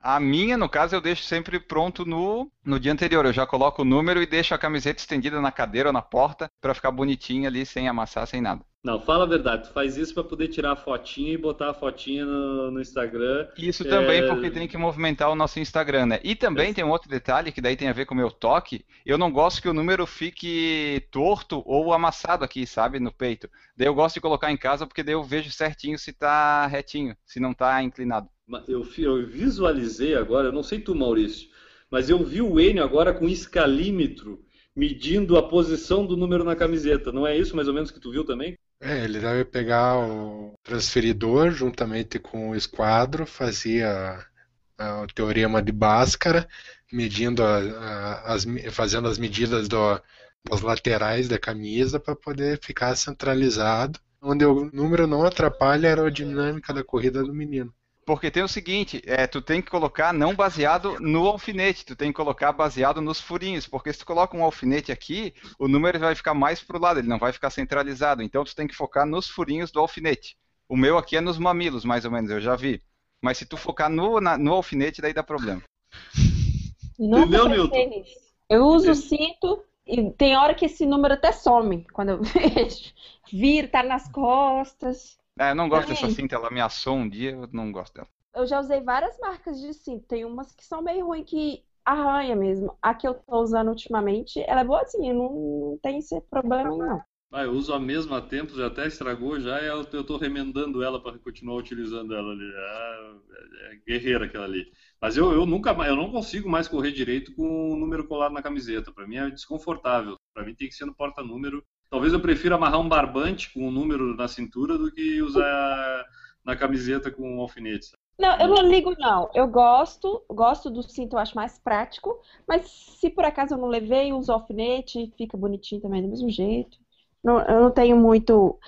A minha, no caso, eu deixo sempre pronto no, no dia anterior. Eu já coloco o número e deixo a camiseta estendida na cadeira ou na porta para ficar bonitinha ali, sem amassar, sem nada. Não, fala a verdade, tu faz isso para poder tirar a fotinha e botar a fotinha no, no Instagram. Isso também É. porque tem que movimentar o nosso Instagram, né? E também tem um outro detalhe que daí tem a ver com o meu toque. Eu não gosto que o número fique torto ou amassado aqui, sabe, no peito. Daí eu gosto de colocar em casa porque daí eu vejo certinho se tá retinho, se não tá inclinado. Eu, eu visualizei agora, eu não sei tu, Maurício, mas eu vi o Enio agora com escalímetro medindo a posição do número na camiseta. Não é isso mais ou menos que tu viu também? É, ele deve pegar o transferidor juntamente com o esquadro, fazia o teorema de Bhaskara, medindo a- a- as, fazendo as medidas do- das laterais da camisa para poder ficar centralizado, onde o número não atrapalha a aerodinâmica da corrida do menino. Porque tem o seguinte, é, tu tem que colocar não baseado no alfinete, tu tem que colocar baseado nos furinhos, porque se tu coloca um alfinete aqui, o número vai ficar mais pro lado, ele não vai ficar centralizado. Então tu tem que focar nos furinhos do alfinete. O meu aqui é nos mamilos, mais ou menos, eu já vi. Mas se tu focar no, na- no alfinete, daí dá problema. Nunca Entendeu, pensei. Eu uso o cinto e tem hora que esse número até some quando eu vejo. Vira, tá nas costas. É, eu não gosto dessa Também. cinta, ela ameaçou um dia, eu não gosto dela. Eu já usei várias marcas de cinto. Tem umas que são meio ruins que arranha mesmo. A que eu tô usando ultimamente, ela é boazinha, não, não tem esse problema não. Ah, eu uso a mesma há tempos, já até estragou já, e eu tô remendando ela para continuar utilizando ela ali. Ah, é, é guerreira aquela ali. Mas eu, eu nunca mais, eu não consigo mais correr direito com o número colado na camiseta. Para mim é desconfortável. Para mim tem que ser no porta-número. Talvez eu prefira amarrar um barbante com o número na cintura do que usar na camiseta com um alfinete. sabe? Não, eu não ligo, não. Eu gosto, gosto do cinto, eu acho mais prático. Mas se por acaso eu não levei, uso alfinete, fica bonitinho também do mesmo jeito. Não- eu não tenho muito.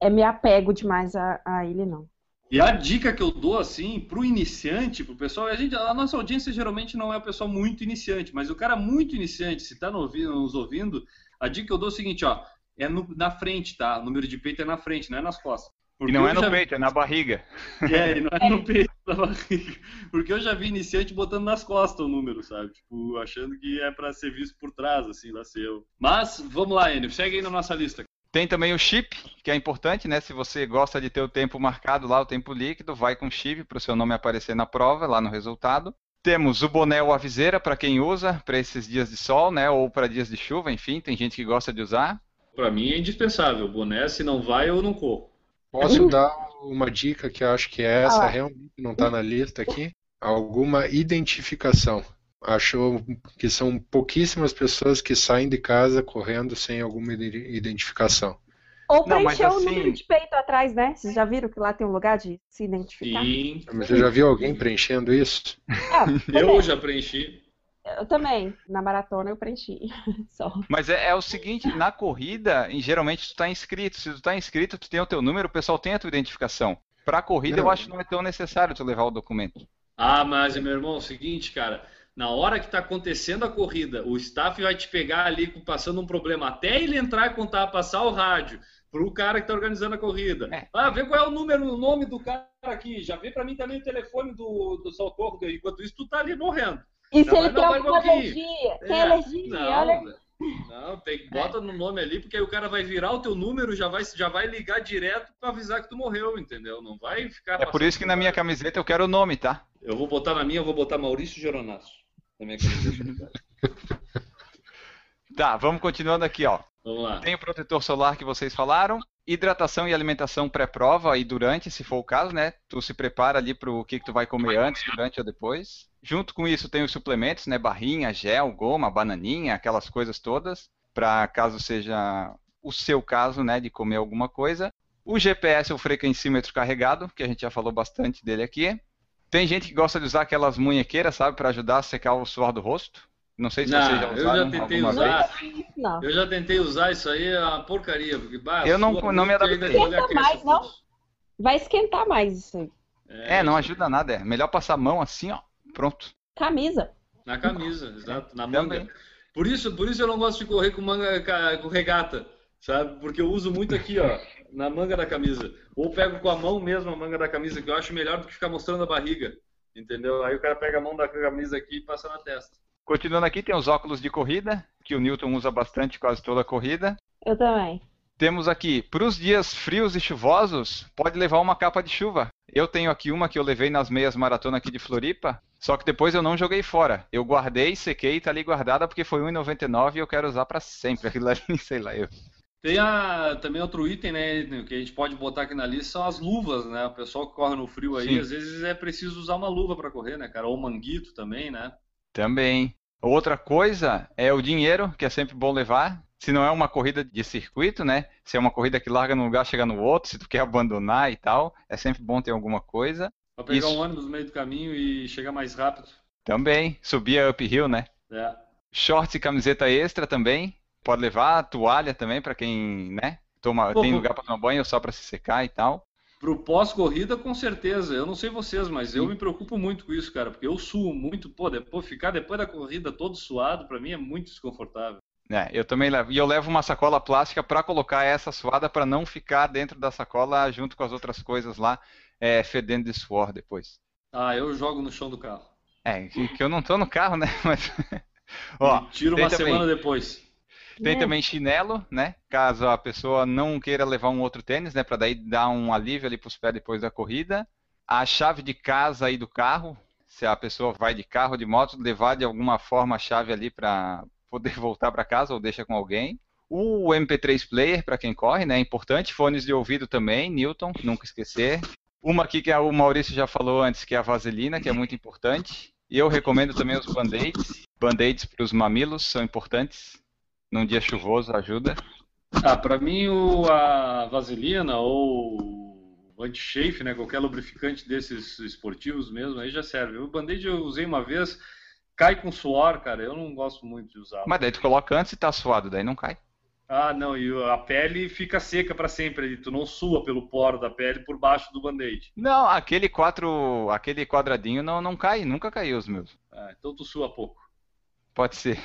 É, me apego demais a, a ele, não. E a dica que eu dou assim pro iniciante, pro pessoal, a gente, a nossa audiência geralmente não é o pessoal muito iniciante, mas o cara muito iniciante, se tá nos ouvindo, a dica que eu dou é o seguinte, ó, é no- na frente, tá? O número de peito é na frente, não é nas costas. E Porque não eu é no já- peito, é na barriga. É, e não é no peito da barriga. Porque eu já vi iniciante botando nas costas o número, sabe? Tipo, achando que é pra ser visto por trás, assim, lá seu. Mas, vamos lá, Enio, segue aí na nossa lista. Tem também o chip, que é importante, né? Se você gosta de ter o tempo marcado lá, o tempo líquido, vai com chip para o seu nome aparecer na prova, lá no resultado. Temos o boné ou a viseira para quem usa, para esses dias de sol, né? Ou para dias de chuva, enfim, tem gente que gosta de usar. Pra mim é indispensável. Boné, se não vai, eu não corro. Posso dar uma dica que eu acho que é essa Ah. realmente não está na lista aqui? Alguma identificação. Acho que são pouquíssimas pessoas que saem de casa correndo sem alguma ide- identificação. Ou Não, mas preencher o assim- número de peito atrás, né? Vocês já viram que lá tem um lugar de se identificar? Sim, Mas você já viu alguém preenchendo isso? Ah, eu já preenchi. Eu também. Na maratona eu preenchi. Só. Mas é, é o seguinte, na corrida, em- geralmente tu está inscrito. Se tu está inscrito, tu tem o teu número, o pessoal tem a tua identificação. Para a corrida, eu Não. acho que não é tão necessário tu levar o documento. Ah, mas, meu irmão, é o seguinte, cara. Na hora que tá acontecendo a corrida, o staff vai te pegar ali passando um problema. Até ele entrar e contar, passar o rádio pro cara que tá organizando a corrida. É. Ah, vê qual é o número, o nome do cara aqui. Já vê pra mim também o telefone do, do socorro. Enquanto isso, tu tá ali morrendo. E se ele tem alguma um alergia? Tem É, alergia? Não, Olha. não tem, bota no nome ali, porque aí o cara vai virar o teu número, já vai, já vai ligar direto pra avisar que tu morreu, entendeu? Não vai ficar É por isso que na minha camiseta eu quero o nome, tá? Eu vou botar na minha, eu vou botar Maurício Geronasso. Na minha camiseta. Tá, vamos continuando aqui, ó. Vamos lá. Tem o protetor solar que vocês falaram, hidratação e alimentação pré-prova e durante, se for o caso, né? Tu se prepara ali pro que, que tu vai comer antes, durante ou depois. Junto com isso tem os suplementos, né? Barrinha, gel, goma, bananinha, aquelas coisas todas, para caso seja o seu caso, né, de comer alguma coisa. O GPS, o frequencímetro carregado, que a gente já falou bastante dele aqui. Tem gente que gosta de usar aquelas munhequeiras, sabe, para ajudar a secar o suor do rosto. Não sei se Não, vocês já eu usaram já tentei alguma usar. vez. Não. Eu já tentei usar isso aí, é uma porcaria. Porque, bah, Eu não- não me adaptei. Esquenta aquece mais, não? Vai esquentar mais isso aí. É, não ajuda nada, é. Melhor passar a mão assim, ó. Pronto. Camisa. Na camisa, exato, na Também. manga. Por isso, por isso eu não gosto de correr com manga com regata, sabe? Porque eu uso muito aqui, ó, na manga da camisa. Ou pego com a mão mesmo a manga da camisa, que eu acho melhor do que ficar mostrando a barriga. Entendeu? Aí o cara pega a mão da camisa aqui e passa na testa. Continuando aqui, tem os óculos de corrida, que o Newton usa bastante quase toda a corrida. Eu também. Temos aqui, para os dias frios e chuvosos, pode levar uma capa de chuva. Eu tenho aqui uma que eu levei nas meias maratona aqui de Floripa, só que depois eu não joguei fora. Eu guardei, sequei, tá ali guardada porque foi R$1,99 e eu quero usar para sempre. Aquilo ali, sei lá, eu. Tem a, também outro item, né, que a gente pode botar aqui na lista, são as luvas, né? O pessoal que corre no frio aí, Sim. às vezes é preciso usar uma luva para correr, né, cara? Ou manguito também, né? Também. Outra coisa é o dinheiro, que é sempre bom levar. Se não é uma corrida de circuito, né? Se é uma corrida que larga num lugar, chega no outro, se tu quer abandonar e tal, é sempre bom ter alguma coisa. Pra pegar Isso. um ônibus no meio do caminho e chegar mais rápido. Também, subir a uphill, né? É. Shorts e camiseta extra também. Pode levar toalha também para quem, né? Toma, Pô, tem lugar para tomar banho só para se secar e tal. Pro pós-corrida, com certeza. Eu não sei vocês, mas eu me preocupo muito com isso, cara, porque eu suo muito. Pô, depois, ficar depois da corrida todo suado, pra mim é muito desconfortável. É, eu também levo. E eu levo uma sacola plástica para colocar essa suada para não ficar dentro da sacola junto com as outras coisas lá, é, fedendo de suor depois. Ah, eu jogo no chão do carro. É, que, eu não tô no carro, né? Mas. Ó, tiro uma semana depois. Tem É. também chinelo, né? Caso a pessoa não queira levar um outro tênis, né? Para daí dar um alívio ali para os pés depois da corrida. A chave de casa e do carro, se a pessoa vai de carro, de moto, levar de alguma forma a chave ali para poder voltar para casa ou deixa com alguém. O MP3 player para quem corre, né? É importante. Fones de ouvido também, Newton, nunca esquecer. Uma aqui que o Maurício já falou antes, que é a vaselina, que é muito importante. E eu recomendo também os band-aids. Band-aids para os mamilos são importantes. Num dia chuvoso ajuda. Ah, pra mim o, a vaselina ou o anti-chafe, né, qualquer lubrificante desses esportivos mesmo, aí já serve. O Band-Aid eu usei uma vez, cai com suor, cara, eu não gosto muito de usar. Mas daí tu coloca antes e tá suado, daí não cai. Ah, não, e a pele fica seca pra sempre, tu não sua pelo poro da pele por baixo do Band-Aid. Não, aquele quatro, aquele quadradinho não, não cai, nunca caiu os meus. Ah, então tu sua pouco. Pode ser.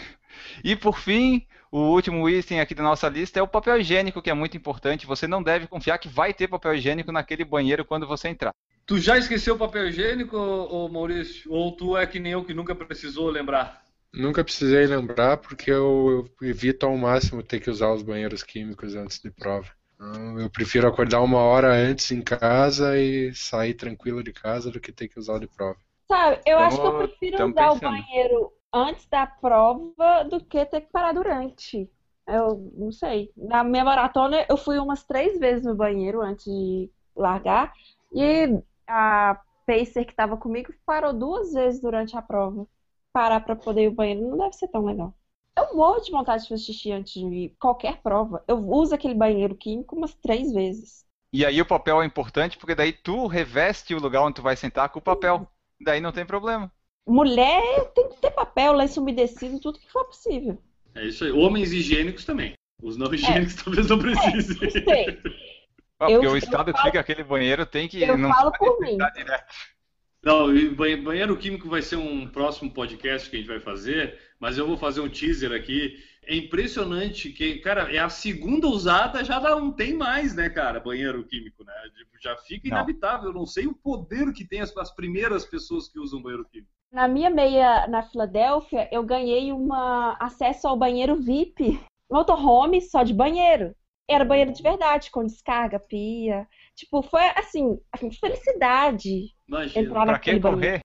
E por fim, o último item aqui da nossa lista é o papel higiênico, que é muito importante. Você não deve confiar que vai ter papel higiênico naquele banheiro quando você entrar. Tu já esqueceu o papel higiênico, ô Maurício? Ou tu é que nem eu que nunca precisou lembrar? Nunca precisei lembrar porque eu, evito ao máximo ter que usar os banheiros químicos antes de prova. Então, eu prefiro acordar uma hora antes em casa e sair tranquilo de casa do que ter que usar o de prova. Sabe, eu acho que eu prefiro usar o pensando. banheiro antes da prova do que ter que parar durante. Eu não sei. Na minha maratona, eu fui umas três vezes no banheiro antes de largar. E a pacer que estava comigo parou duas vezes durante a prova. Parar para poder ir ao banheiro não deve ser tão legal. Eu morro de vontade de fazer xixi antes de. Qualquer prova. Eu uso aquele banheiro químico umas três vezes. E aí o papel é importante porque daí tu reveste o lugar onde tu vai sentar com o papel. Daí não tem problema. Mulher tem que ter papel, lenço umedecido, tudo que for possível. É isso aí. Homens higiênicos também. Os não higiênicos talvez não precisem. Não sei. Ah, Eu- porque o eu estado falo- fica aquele banheiro tem que Eu não falo por mim. direto. Não, banhe- banheiro químico vai ser um próximo podcast que a gente vai fazer, mas eu vou fazer um teaser aqui. É impressionante que, cara, é a segunda usada, já não tem mais, né, cara, banheiro químico, né? Tipo, Já fica Não. inabitável. Eu não sei o poder que tem as, as primeiras pessoas que usam banheiro químico. Na minha meia na Filadélfia, eu ganhei uma acesso ao banheiro VIP. Motorhome só de banheiro. Era banheiro de verdade, com descarga, pia. Tipo, foi assim, felicidade Imagina. entrar Pra que correr?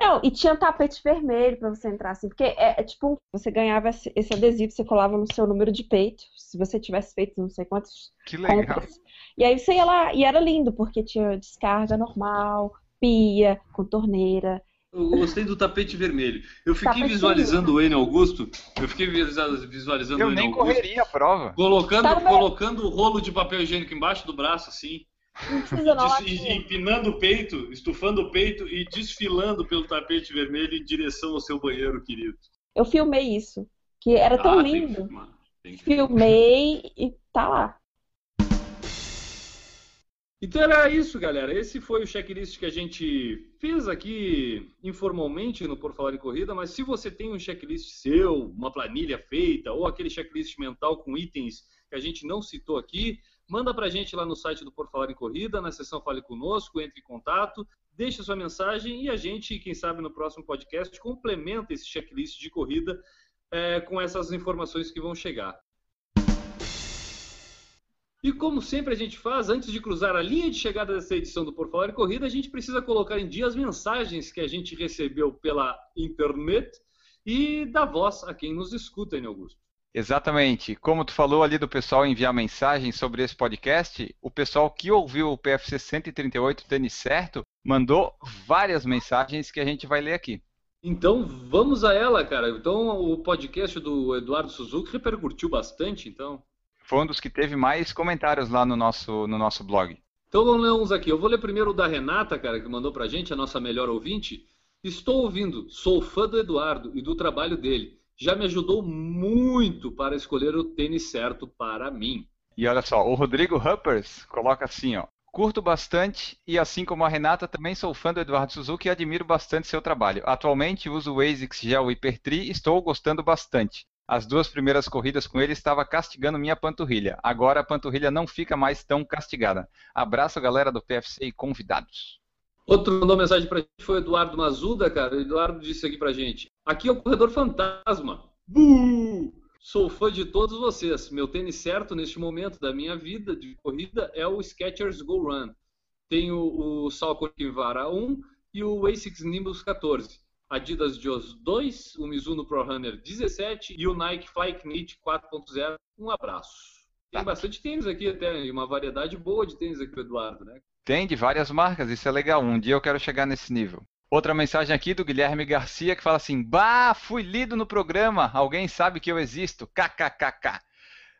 Não, e tinha tapete vermelho pra você entrar, assim, porque é, é tipo, você ganhava esse, esse adesivo, você colava no seu número de peito, se você tivesse feito não sei quantos Que legal. compras. E aí você ia lá, e era lindo, porque tinha descarga normal, pia, com torneira. Eu gostei do tapete vermelho. Eu fiquei Tapete visualizando o N Augusto. Eu fiquei visualiza- visualizando Eu o N nem Augusto. correria a prova. Colocando, Tá colocando o rolo de papel higiênico embaixo do braço, assim. Não precisa não, Des- empinando o peito, estufando o peito e desfilando pelo tapete vermelho em direção ao seu banheiro, querido. Eu filmei isso, que era tão Ah, tem que lindo. Filmei e tá lá. Então era isso, galera. Esse foi o checklist que a gente fez aqui informalmente no Por Falar em Corrida, mas se você tem um checklist seu, uma planilha feita, ou aquele checklist mental com itens que a gente não citou aqui, manda pra gente lá no site do Por Falar em Corrida, na seção Fale Conosco, entre em contato, deixa sua mensagem e a gente, quem sabe no próximo podcast, complementa esse checklist de corrida eh, com essas informações que vão chegar. E como sempre a gente faz, antes de cruzar a linha de chegada dessa edição do Por Falar em Corrida, a gente precisa colocar em dia as mensagens que a gente recebeu pela internet e dar voz a quem nos escuta, hein, Augusto? Exatamente. Como tu falou ali do pessoal enviar mensagem sobre esse podcast, o pessoal que ouviu o PFC 138 Tênis Certo mandou várias mensagens que a gente vai ler aqui. Então vamos a ela, cara. Então o podcast do Eduardo Suzuki repercutiu bastante, então. Foi um dos que teve mais comentários lá no nosso, no nosso blog. Então vamos ler uns aqui. Eu vou ler primeiro o da Renata, cara, que mandou pra gente, a nossa melhor ouvinte. Estou ouvindo, sou fã do Eduardo e do trabalho dele. Já me ajudou muito para escolher o tênis certo para mim. E olha só, o Rodrigo Huppers coloca assim, ó. Curto bastante e assim como a Renata, também sou fã do Eduardo Suzuki e admiro bastante seu trabalho. Atualmente uso o ASICS Gel Hypertree e estou gostando bastante. As duas primeiras corridas com ele estava castigando minha panturrilha. Agora a panturrilha não fica mais tão castigada. Abraço, galera do PFC e convidados. Outro mandou mensagem pra gente foi o Eduardo Mazuda, cara. O Eduardo disse aqui pra gente: Aqui é o Corredor Fantasma. Buh! Sou fã de todos vocês. Meu tênis certo neste momento da minha vida de corrida é o Skechers Go Run. Tenho o Salcone Vara 1 e o ASICS Nimbus 14. Adidas Dios 2, o Mizuno Pro Runner 17 e o Nike Fly Knit 4.0. Um abraço. Tem bastante tênis aqui até, e uma variedade boa de tênis aqui, Eduardo, né? Tem de várias marcas, isso é legal. Um dia eu quero chegar nesse nível. Outra mensagem aqui do Guilherme Garcia que fala assim: Bah, fui lido no programa. Alguém sabe que eu existo? KKKK.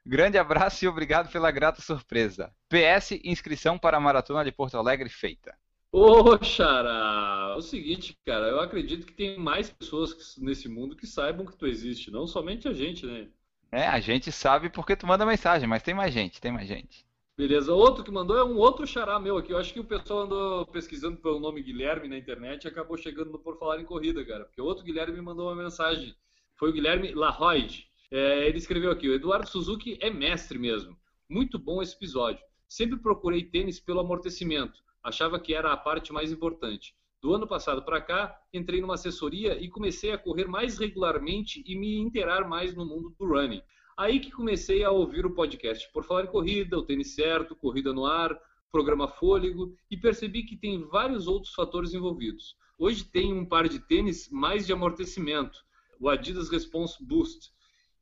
Grande abraço e obrigado pela grata surpresa. PS, inscrição para a Maratona de Porto Alegre feita. Ô, Xará, é o seguinte, cara, eu acredito que tem mais pessoas nesse mundo que saibam que tu existe, não somente a gente, né? É, a gente sabe porque tu manda mensagem, mas tem mais gente, tem mais gente. Beleza, outro que mandou é um outro xará meu aqui. Eu acho que o pessoal andou pesquisando pelo nome Guilherme na internet e acabou chegando no Por Falar em Corrida, cara. Porque outro Guilherme me mandou uma mensagem. Foi o Guilherme Larroide. É, ele escreveu aqui: o Eduardo Suzuki é mestre mesmo. Muito bom esse episódio. Sempre procurei tênis pelo amortecimento. Achava que era a parte mais importante. Do ano passado para cá, entrei numa assessoria e comecei a correr mais regularmente e me inteirar mais no mundo do running. Aí que comecei a ouvir o podcast Por Falar em Corrida, o Tênis Certo, Corrida no Ar, Programa Fôlego e percebi que tem vários outros fatores envolvidos. Hoje tenho um par de tênis mais de amortecimento, o Adidas Response Boost,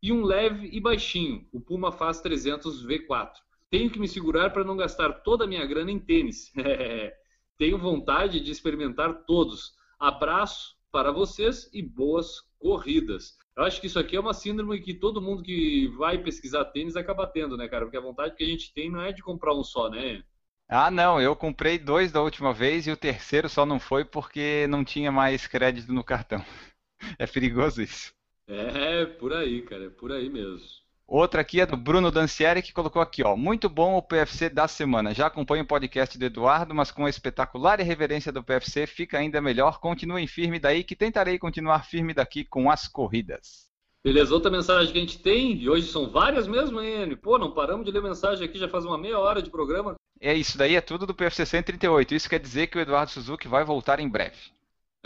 e um leve e baixinho, o Puma Fast 300 V4. Tenho que me segurar para não gastar toda a minha grana em tênis. Tenho vontade de experimentar todos. Abraço para vocês e boas corridas. Eu acho que isso aqui é uma síndrome que todo mundo que vai pesquisar tênis acaba tendo, né, cara? Porque a vontade que a gente tem não é de comprar um só, né? Ah, não, eu comprei dois da última vez e o terceiro só não foi porque não tinha mais crédito no cartão. É perigoso isso. É, por aí, cara, é por aí mesmo. Outra aqui é do Bruno Dancieri que colocou aqui, ó. Muito bom o PFC da semana. Já acompanho o podcast do Eduardo, mas com a espetacular irreverência do PFC fica ainda melhor. Continuem firme daí que tentarei continuar firme daqui com as corridas. Beleza, outra mensagem que a gente tem, e hoje são várias mesmo, hein? Pô, não paramos de ler mensagem aqui, já faz uma meia hora de programa. É isso daí, é tudo do PFC 138. Isso quer dizer que o Eduardo Suzuki vai voltar em breve.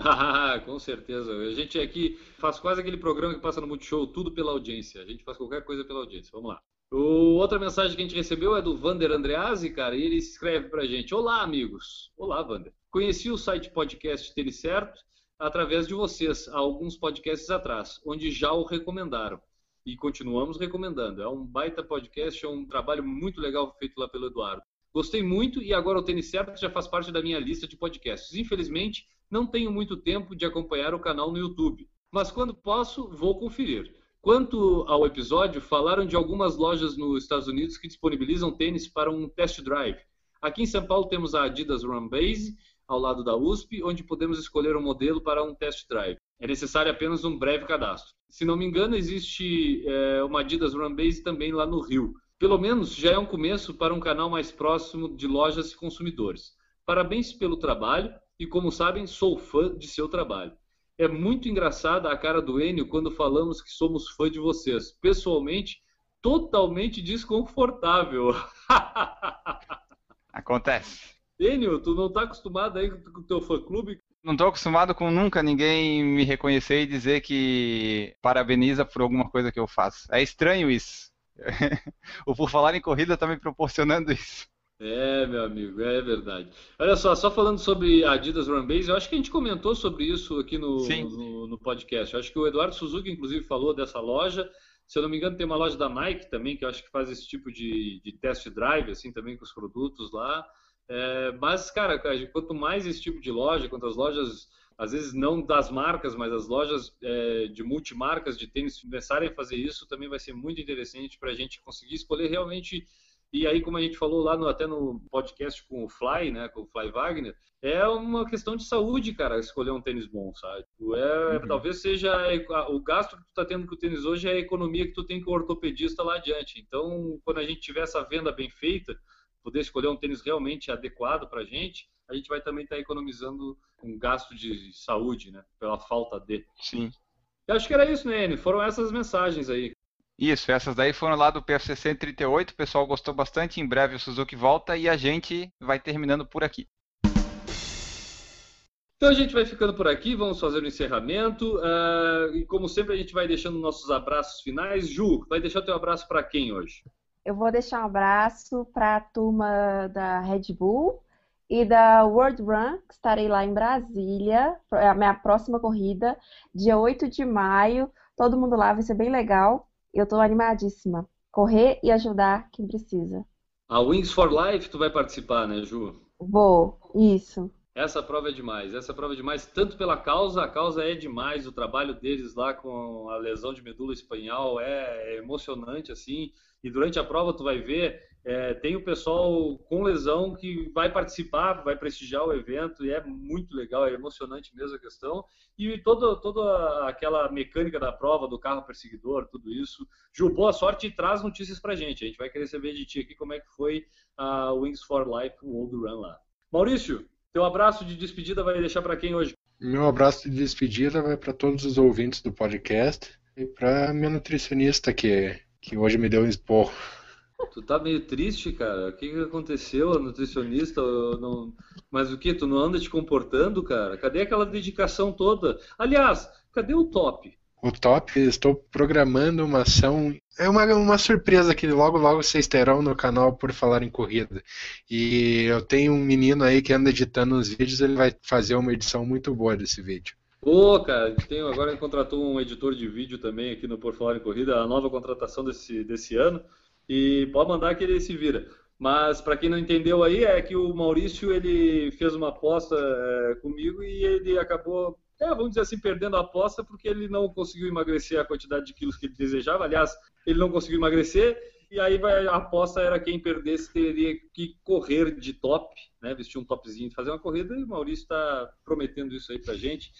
Ah, com certeza. A gente aqui faz quase aquele programa que passa no Multishow, tudo pela audiência. A gente faz qualquer coisa pela audiência. Vamos lá. O, outra mensagem que a gente recebeu é do Vander Andreazzi, cara, e ele escreve pra gente: Olá, amigos. Olá, Vander. Conheci o site podcast Tênis Certo através de vocês, há alguns podcasts atrás, onde já o recomendaram. E continuamos recomendando. É um baita podcast, é um trabalho muito legal feito lá pelo Eduardo. Gostei muito e agora o Tênis Certo já faz parte da minha lista de podcasts. Infelizmente, não tenho muito tempo de acompanhar o canal no YouTube, mas quando posso, vou conferir. Quanto ao episódio, falaram de algumas lojas nos Estados Unidos que disponibilizam tênis para um test drive. Aqui em São Paulo temos a Adidas Run Base, ao lado da USP, onde podemos escolher um modelo para um test drive. É necessário apenas um breve cadastro. Se não me engano, existe é, uma Adidas Run Base também lá no Rio. Pelo menos já é um começo para um canal mais próximo de lojas e consumidores. Parabéns pelo trabalho e, como sabem, sou fã de seu trabalho. É muito engraçada a cara do Enio quando falamos que somos fã de vocês. Pessoalmente, totalmente desconfortável. Acontece. Enio, tu não tá acostumado aí com o teu fã-clube? Não estou acostumado com nunca ninguém me reconhecer e dizer que parabeniza por alguma coisa que eu faço. É estranho isso. o Por Falar em Corrida está me proporcionando isso. É, meu amigo, é verdade. Olha só, só falando sobre a Adidas Run Base, eu acho que a gente comentou sobre isso aqui no, no, no, podcast. Eu acho que o Eduardo Suzuki, inclusive, falou dessa loja. Se eu não me engano, tem uma loja da Nike também, que eu acho que faz esse tipo de, de test drive, assim, também com os produtos lá. É, mas, cara, quanto mais esse tipo de loja, quanto as lojas às vezes não das marcas, mas as lojas é, de multimarcas de tênis começarem a fazer isso, também vai ser muito interessante para a gente conseguir escolher realmente. E aí, como a gente falou lá no, até no podcast com o Fly, né, com o Fly Wagner, é uma questão de saúde, cara, escolher um tênis bom, sabe? É, uhum. Talvez seja o gasto que tu está tendo com o tênis hoje é a economia que tu tem com o ortopedista lá adiante. Então, quando a gente tiver essa venda bem feita, poder escolher um tênis realmente adequado para a gente, a gente vai também estar tá economizando um gasto de saúde, né? Pela falta de. Sim. Eu acho que era isso, né, Enio? Foram essas mensagens aí. Isso, essas daí foram lá do PFC 138, o pessoal gostou bastante, em breve o Suzuki volta e a gente vai terminando por aqui. Então a gente vai ficando por aqui, vamos fazer o encerramento. Uh, e como sempre, a gente vai deixando nossos abraços finais. Ju, vai deixar o teu abraço para quem hoje? Eu vou deixar um abraço para a turma da Red Bull, e da World Run, que estarei lá em Brasília, é a minha próxima corrida, dia 8 de maio. Todo mundo lá vai ser bem legal. Eu estou animadíssima. Correr e ajudar quem precisa. A Wings for Life tu vai participar, né, Ju? Vou, isso. Essa prova é demais, essa prova é demais, tanto pela causa, a causa é demais, o trabalho deles lá com a lesão de medula espinhal é, é emocionante, assim, e durante a prova tu vai ver é, tem o pessoal com lesão que vai participar, vai prestigiar o evento e é muito legal, é emocionante mesmo a questão. E toda, toda aquela mecânica da prova, do carro perseguidor, tudo isso. Ju, boa sorte e traz notícias pra gente. A gente vai querer saber de ti aqui como é que foi a Wings for Life World Run lá. Maurício, teu abraço de despedida vai deixar para quem hoje? Meu abraço de despedida vai para todos os ouvintes do podcast e para minha nutricionista que, que hoje me deu um esporro. Tu tá meio triste, cara. O que, que aconteceu? A nutricionista não... Mas o que? Tu não anda te comportando, cara? Cadê aquela dedicação toda? Aliás, cadê o top? O top, estou programando uma ação. É uma, uma surpresa que logo logo vocês terão no canal por falar em corrida. E eu tenho um menino aí que anda editando os vídeos, ele vai fazer uma edição muito boa desse vídeo. Ô, oh, cara, tenho, agora contratou um editor de vídeo também aqui no Por Falar em Corrida, a nova contratação desse, desse ano. E pode mandar que ele se vira. Mas para quem não entendeu aí, é que o Maurício ele fez uma aposta é, comigo e ele acabou, é, vamos dizer assim, perdendo a aposta porque ele não conseguiu emagrecer a quantidade de quilos que ele desejava. Aliás, ele não conseguiu emagrecer e aí a aposta era quem perdesse teria que correr de top, né, vestir um topzinho fazer uma corrida. E o Maurício está prometendo isso aí para gente,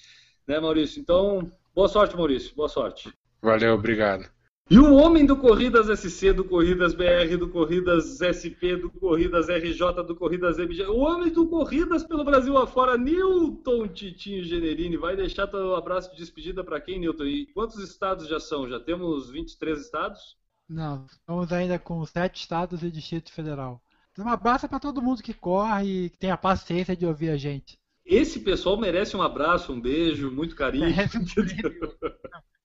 né, Maurício? Então, boa sorte, Maurício. Boa sorte. Valeu, obrigado. E o homem do Corridas SC, do Corridas BR, do Corridas SP, do Corridas RJ, do Corridas MG, o homem do Corridas pelo Brasil afora, Newton Titinho Generini. Vai deixar teu abraço de despedida para quem, Newton? E quantos estados já são? Já temos 23 estados? Não, estamos ainda com sete estados e Distrito Federal. Então, um abraço para todo mundo que corre e que tem a paciência de ouvir a gente. Esse pessoal merece um abraço, um beijo, muito carinho. Merece um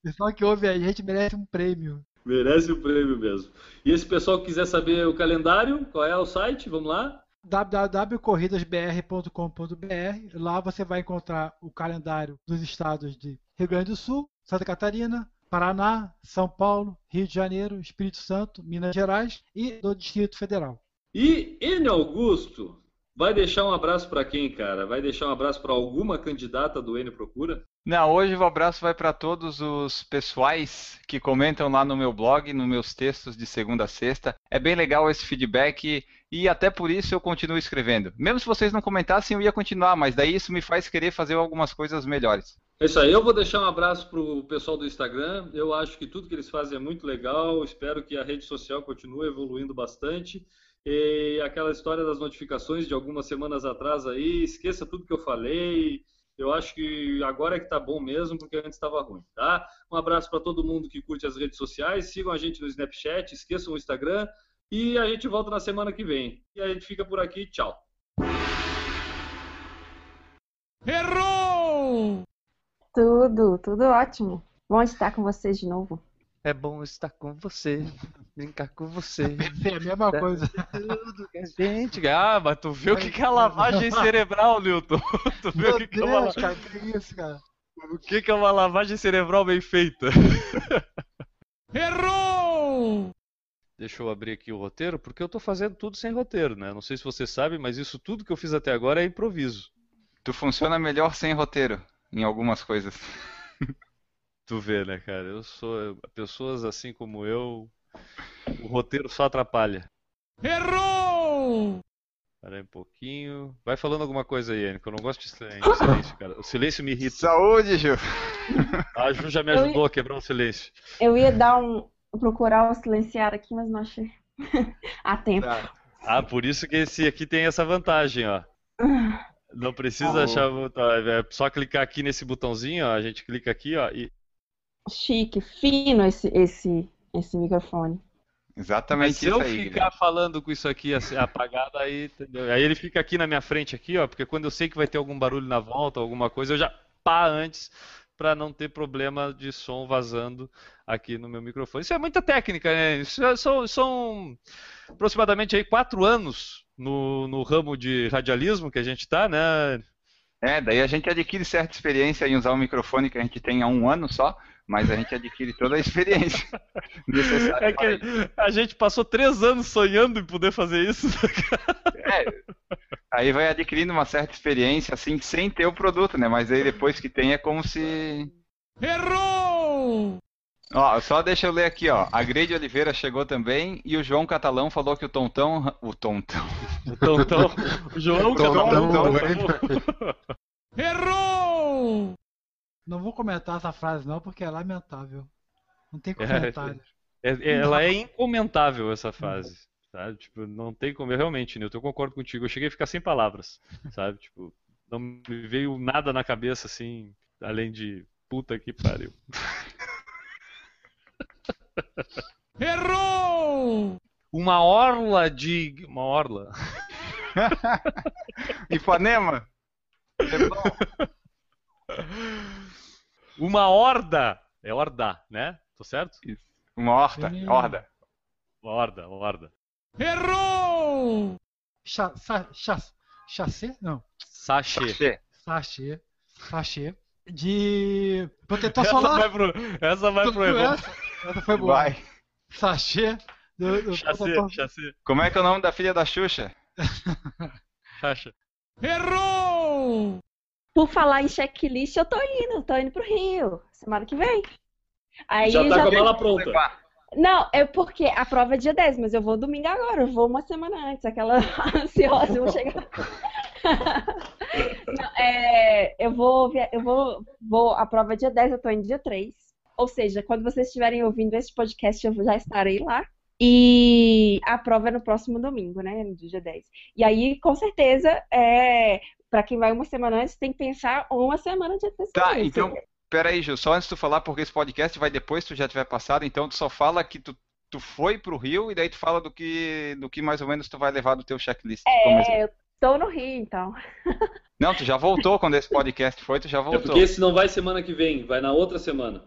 pessoal que ouve a gente merece um prêmio. Merece um prêmio mesmo. E esse pessoal que quiser saber o calendário, qual é o site? Vamos lá? www.corridasbr.com.br. Lá você vai encontrar o calendário dos estados de Rio Grande do Sul, Santa Catarina, Paraná, São Paulo, Rio de Janeiro, Espírito Santo, Minas Gerais e do Distrito Federal. E N. Augusto, vai deixar um abraço para quem, cara? Vai deixar um abraço para alguma candidata do N Procura? Não, hoje o abraço vai para todos os pessoais que comentam lá no meu blog, nos meus textos de segunda a sexta. É bem legal esse feedback e até por isso eu continuo escrevendo. Mesmo se vocês não comentassem, eu ia continuar, mas daí isso me faz querer fazer algumas coisas melhores. É isso aí, eu vou deixar um abraço para o pessoal do Instagram. Eu acho que tudo que eles fazem é muito legal. Espero que a rede social continue evoluindo bastante. E aquela história das notificações de algumas semanas atrás aí, esqueça tudo que eu falei. Eu acho que agora é que tá bom mesmo, porque antes estava ruim, tá? Um abraço para todo mundo que curte as redes sociais, sigam a gente no Snapchat, esqueçam o Instagram e a gente volta na semana que vem. E a gente fica por aqui, tchau. Errou! Tudo, tudo ótimo. Bom estar com vocês de novo. É bom estar com você, brincar com você. É a mesma coisa. Tudo que a gente. Ah, mas tu viu o que, que é lavagem cerebral, Newton? Tu viu o Meu que, que é uma, Deus, cara, que isso, cara? o que, que é uma lavagem cerebral bem feita? Errou! Deixa eu abrir aqui o roteiro, porque eu tô fazendo tudo sem roteiro, né? Não sei se você sabe, mas isso tudo que eu fiz até agora é improviso. Tu funciona melhor sem roteiro em algumas coisas. Tu vê, né, cara? Eu sou. Pessoas assim como eu. O roteiro só atrapalha. Errou! Pera aí um pouquinho. Vai falando alguma coisa aí, Anne, que eu não gosto de silêncio, cara. O silêncio me irrita. Saúde, Gil! A Ju já me ajudou a quebrar o silêncio. Eu ia dar um. procurar o silenciar aqui, mas não achei. a tempo. Tá. Ah, por isso que esse aqui tem essa vantagem, ó. Não precisa Ah, achar. tá, É só clicar aqui nesse botãozinho, ó. A gente clica aqui, ó. E Chique, fino esse, esse, esse microfone. Mas Exatamente se isso eu aí. ficar falando com isso aqui assim, apagado, aí, entendeu? Aí ele fica aqui na minha frente aqui, ó, porque quando eu sei que vai ter algum barulho na volta, alguma coisa, eu já pá antes para não ter problema de som vazando aqui no meu microfone. Isso é muita técnica, né? Isso é- são, são aproximadamente aí quatro anos no, no ramo de radialismo que a gente tá, né? É, daí a gente adquire certa experiência em usar o microfone que a gente tem há um ano só, mas a gente adquire toda a experiência necessária É que a gente passou três anos sonhando em poder fazer isso. É, aí vai adquirindo uma certa experiência, assim, sem ter o produto, né? Mas aí depois que tem é como se... Errou! Ó, só deixa eu ler aqui, ó. A Grade Oliveira chegou também e o João Catalão falou que o Tontão... O Tontão... Então, então o João Tontão, Catalão- Errou! Não vou comentar essa frase não, porque é lamentável. Não tem É, comentário. É- é- ela é incomentável essa fase, sabe? Tipo, não tem como. Eu realmente, Nilton, eu concordo contigo. Eu cheguei a ficar sem palavras, sabe? Tipo, não me veio nada na cabeça assim, além de puta que pariu. Errou! Uma orla de. Uma orla. Ipanema? Leblon? Uma horda! É horda, né? Tô certo? Uma horta, Sim. horda. Horda, horda. Errou! Cha, sa, cha, chassi? Não. Sachê. Sachê. Sachê. Sachê. De protetor Essa solar. vai pro, essa vai pro Evan. essa, essa foi boa. Vai. Sachê. Do, do protetor- Como é que é o nome da filha da Xuxa? chacha. Errou! Por falar em checklist, eu tô indo, tô indo pro Rio, semana que vem. Aí Já tá já com a mala pronta. Não, é porque a prova é dia 10, mas eu vou domingo agora, eu vou uma semana antes, aquela ansiosa, eu vou chegar. Não, é, eu vou, eu vou, vou, a prova é dia 10, eu tô indo dia 3. Ou seja, quando vocês estiverem ouvindo esse podcast, eu já estarei lá. E a prova é no próximo domingo, né? No dia 10. E aí, com certeza, é, para quem vai uma semana antes, tem que pensar uma semana de antecedência. Tá, então, peraí, Gil, só antes de tu falar, porque esse podcast vai depois, tu já tiver passado, então tu só fala que tu, tu foi pro Rio e daí tu fala do que, do que mais ou menos tu vai levar do teu checklist. como exemplo. É, eu tô no Rio, então. Não, tu já voltou quando esse podcast foi, tu já É voltou. porque esse não vai semana que vem, vai na outra semana.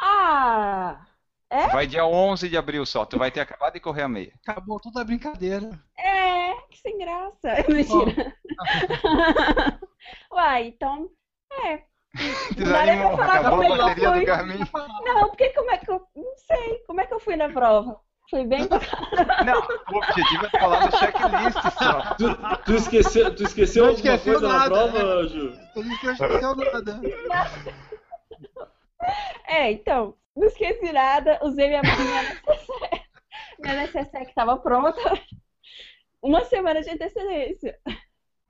Ah! É? Vai dia 11 de abril só, tu vai ter acabado de correr a meia. Acabou toda a brincadeira. É, que que sem graça. Mentira. Uai, então, é. Não Desanimou, falar acabou como a bateria do fui. Garmin. Não, porque como é que eu. Não sei. Como é que eu fui na prova? Foi bem. Não, o objetivo é falar do checklist só. Tu, tu esqueceu, tu esqueceu Não alguma esqueceu coisa nada, na prova, Ju? Por isso que eu esqueceu nada. É, então, não esqueci nada, usei minha, minha necessaire. Minha necessaire que tava pronta. Uma semana de antecedência.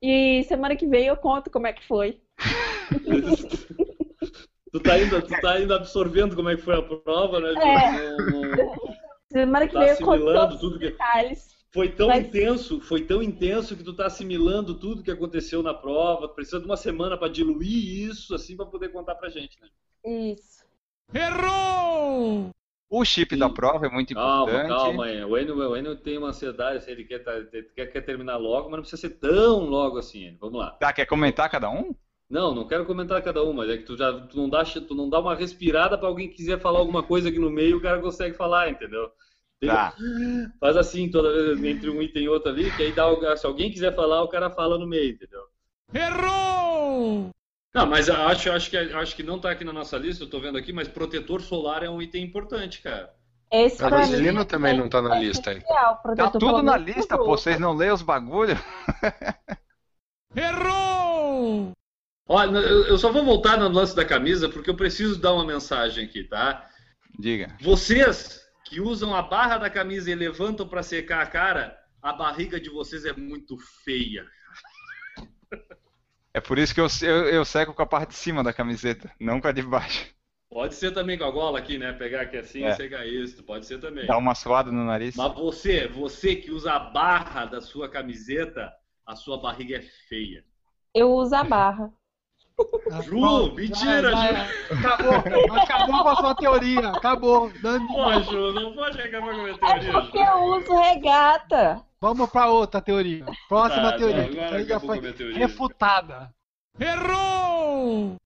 E semana que vem eu conto como é que foi. Tu tá, ainda, tu tá ainda absorvendo como é que foi a prova, né, Ju? É. Semana que Tá vem eu conto tudo os que- detalhes. Foi tão Mas- intenso, foi tão intenso que tu tá assimilando tudo que aconteceu na prova, precisa de uma semana pra diluir isso, assim, pra poder contar pra gente, né? Isso. Errou! O chip da prova é muito Calma, importante. calma aí. O Enio, o Enio tem uma ansiedade, assim, ele quer, tá- quer, quer terminar logo, mas não precisa ser tão logo assim, Enio. Vamos lá. Tá, quer comentar cada um? Não, não quero comentar cada uma, mas é que tu já tu não dá, tu não dá uma respirada pra alguém que quiser falar alguma coisa aqui no meio, o cara consegue falar, entendeu? Tá. Faz assim toda vez entre um item e outro ali, que aí dá, se alguém quiser falar, o cara fala no meio, entendeu? Errou! Não, mas eu acho, acho, que, acho que não tá aqui na nossa lista, eu tô vendo aqui, mas protetor solar é um item importante, cara. Esse A vaselina mim também é não tá na lista aí. essencial, Tá protetor, tudo na menos lista, pô. Vocês não leem os bagulho? Errou! Olha, eu eu só vou voltar no lance da camisa, porque eu preciso dar uma mensagem aqui, tá? Diga. Vocês que usam a barra da camisa e levantam pra secar a cara, a barriga de vocês é muito feia. É por isso que eu, eu, eu seco com a parte de cima da camiseta, não com a de baixo. Pode ser também com a gola aqui, né? Pegar aqui assim É. e secar isso, pode ser também. Dá uma suada no nariz. Mas você, você que usa a barra da sua camiseta, a sua barriga é feia. Eu uso a barra. Ju, Pronto, mentira, já- já- Ju. Acabou, acabou com a sua teoria. Acabou. Dani. Pô, Ju, não pode acabar com a minha É teoria, porque Ju. eu uso regata. Vamos pra outra teoria. Próxima Tá, teoria. tá, agora aí já foi teoria. refutada. Errou!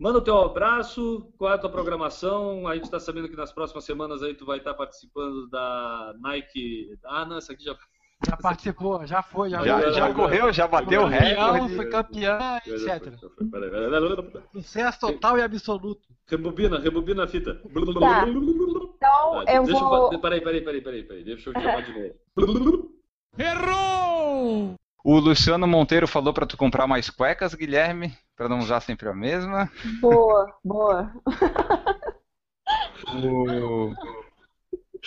Manda o teu abraço, qual é a tua programação? A gente tá sabendo que nas próximas semanas aí tu vai estar participando da Nike. Ah, não, essa aqui já Já participou, já foi, já, Já, foi. já correu, já bateu o Foi campeão, recorde. foi campeão, etc. Sucesso total e absoluto. Rebobina, rebobina a fita. Tá. Então Ah, eu deixa vou. Eu, peraí, peraí, peraí, peraí, peraí. Deixa eu chamar de novo. Errou! O Luciano Monteiro falou pra tu comprar mais cuecas, Guilherme, pra não usar sempre a mesma. Boa, boa. O,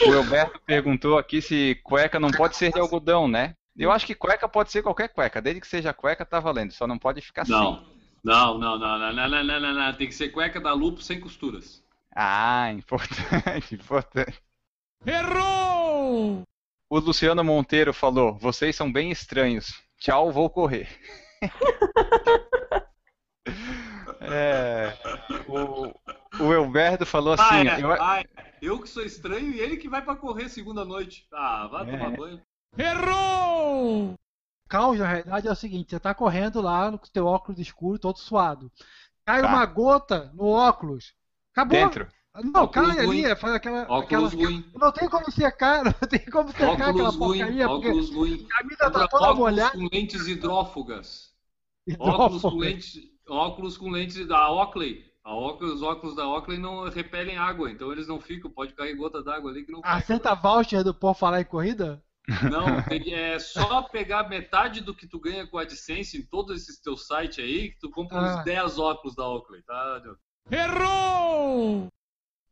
o Elberto perguntou aqui se cueca não pode ser de algodão, né? Eu acho que cueca pode ser qualquer cueca, desde que seja cueca tá valendo, só não pode ficar Não. assim. Não, não, não, não, não, não, não, não, não. Tem que ser cueca da Lupo sem costuras. Ah, importante, importante. Errou! O Luciano Monteiro falou: vocês são bem estranhos. Tchau, vou correr. É, o, o Elberto falou assim: ah, é, eu- ah, é. Eu que sou estranho e ele que vai pra correr segunda noite. Ah, vai É. tomar banho. Errou! O caos, na realidade, é o seguinte: você tá correndo lá com o teu óculos escuro, todo suado. Cai Tá. uma gota no óculos. Acabou. dentro. Não, Óculos cai ruim. ali, faz aquela. Óculos aquela... ruim. Não tem como secar, não tem como secar aquela Óculos ruim, porcaria, porque óculos ruim. a camisa tá toda óculos molhada. com lentes hidrófugas. Óculos Hidrófobo. com lentes, óculos com lentes da Oakley. Óculos, os óculos da Oakley não repelem água, então eles não ficam. Pode cair gota d'água ali que não cai. Aceita voucher do Por Falar em Corrida? Não, tem- é só pegar metade do que tu ganha com a AdSense em todos esses teus sites aí, que tu compra Ah. uns 10 óculos da Oakley, tá? Errou!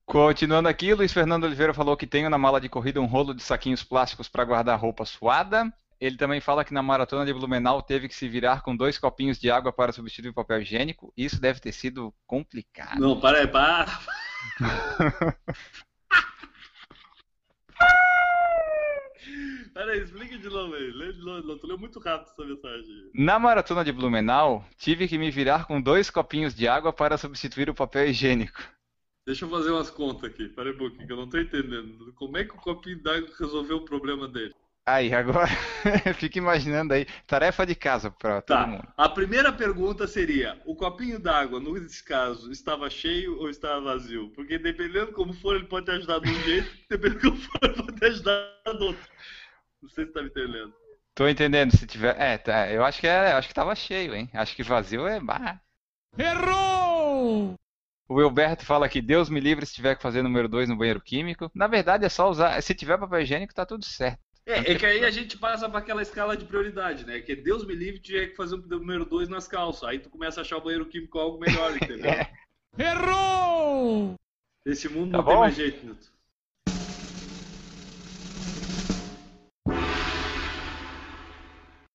Continuando aqui, Luiz Fernando Oliveira falou que tem na mala de corrida um rolo de saquinhos plásticos para guardar roupa suada. Ele também fala que na maratona de Blumenau teve que se virar com dois copinhos de água para substituir o papel higiênico. Isso deve ter sido complicado. Não, para aí, para. Peraí, explica de novo aí. Lê de novo, tu leu muito rápido essa mensagem. Na maratona de Blumenau, tive que me virar com dois copinhos de água para substituir o papel higiênico. Deixa eu fazer umas contas aqui, peraí um pouquinho, que eu não tô entendendo. Como é que o copinho d'água resolveu o problema dele? Aí, agora, fica imaginando aí, tarefa de casa para todo Tá, mundo. a primeira pergunta seria: o copinho d'água, nesse caso, estava cheio ou estava vazio? Porque dependendo como for, ele pode te ajudar de um jeito, dependendo como for, ele pode te ajudar do outro. Não sei se tá me entendendo. Tô entendendo se tiver. É, tá, eu acho que é, eu acho que tava cheio, hein? Acho que vazio é barra. Errou! O Wilberto fala que Deus me livre se tiver que fazer número 2 no banheiro químico. Na verdade é só usar, se tiver papel higiênico tá tudo certo. É, é que aí a gente passa para aquela escala de prioridade, né? Que Deus me livre tiver que fazer o número 2 nas calças. Aí tu começa a achar o banheiro químico algo melhor, entendeu? Errou! Esse mundo Tá não tem bom? mais jeito, Nilton.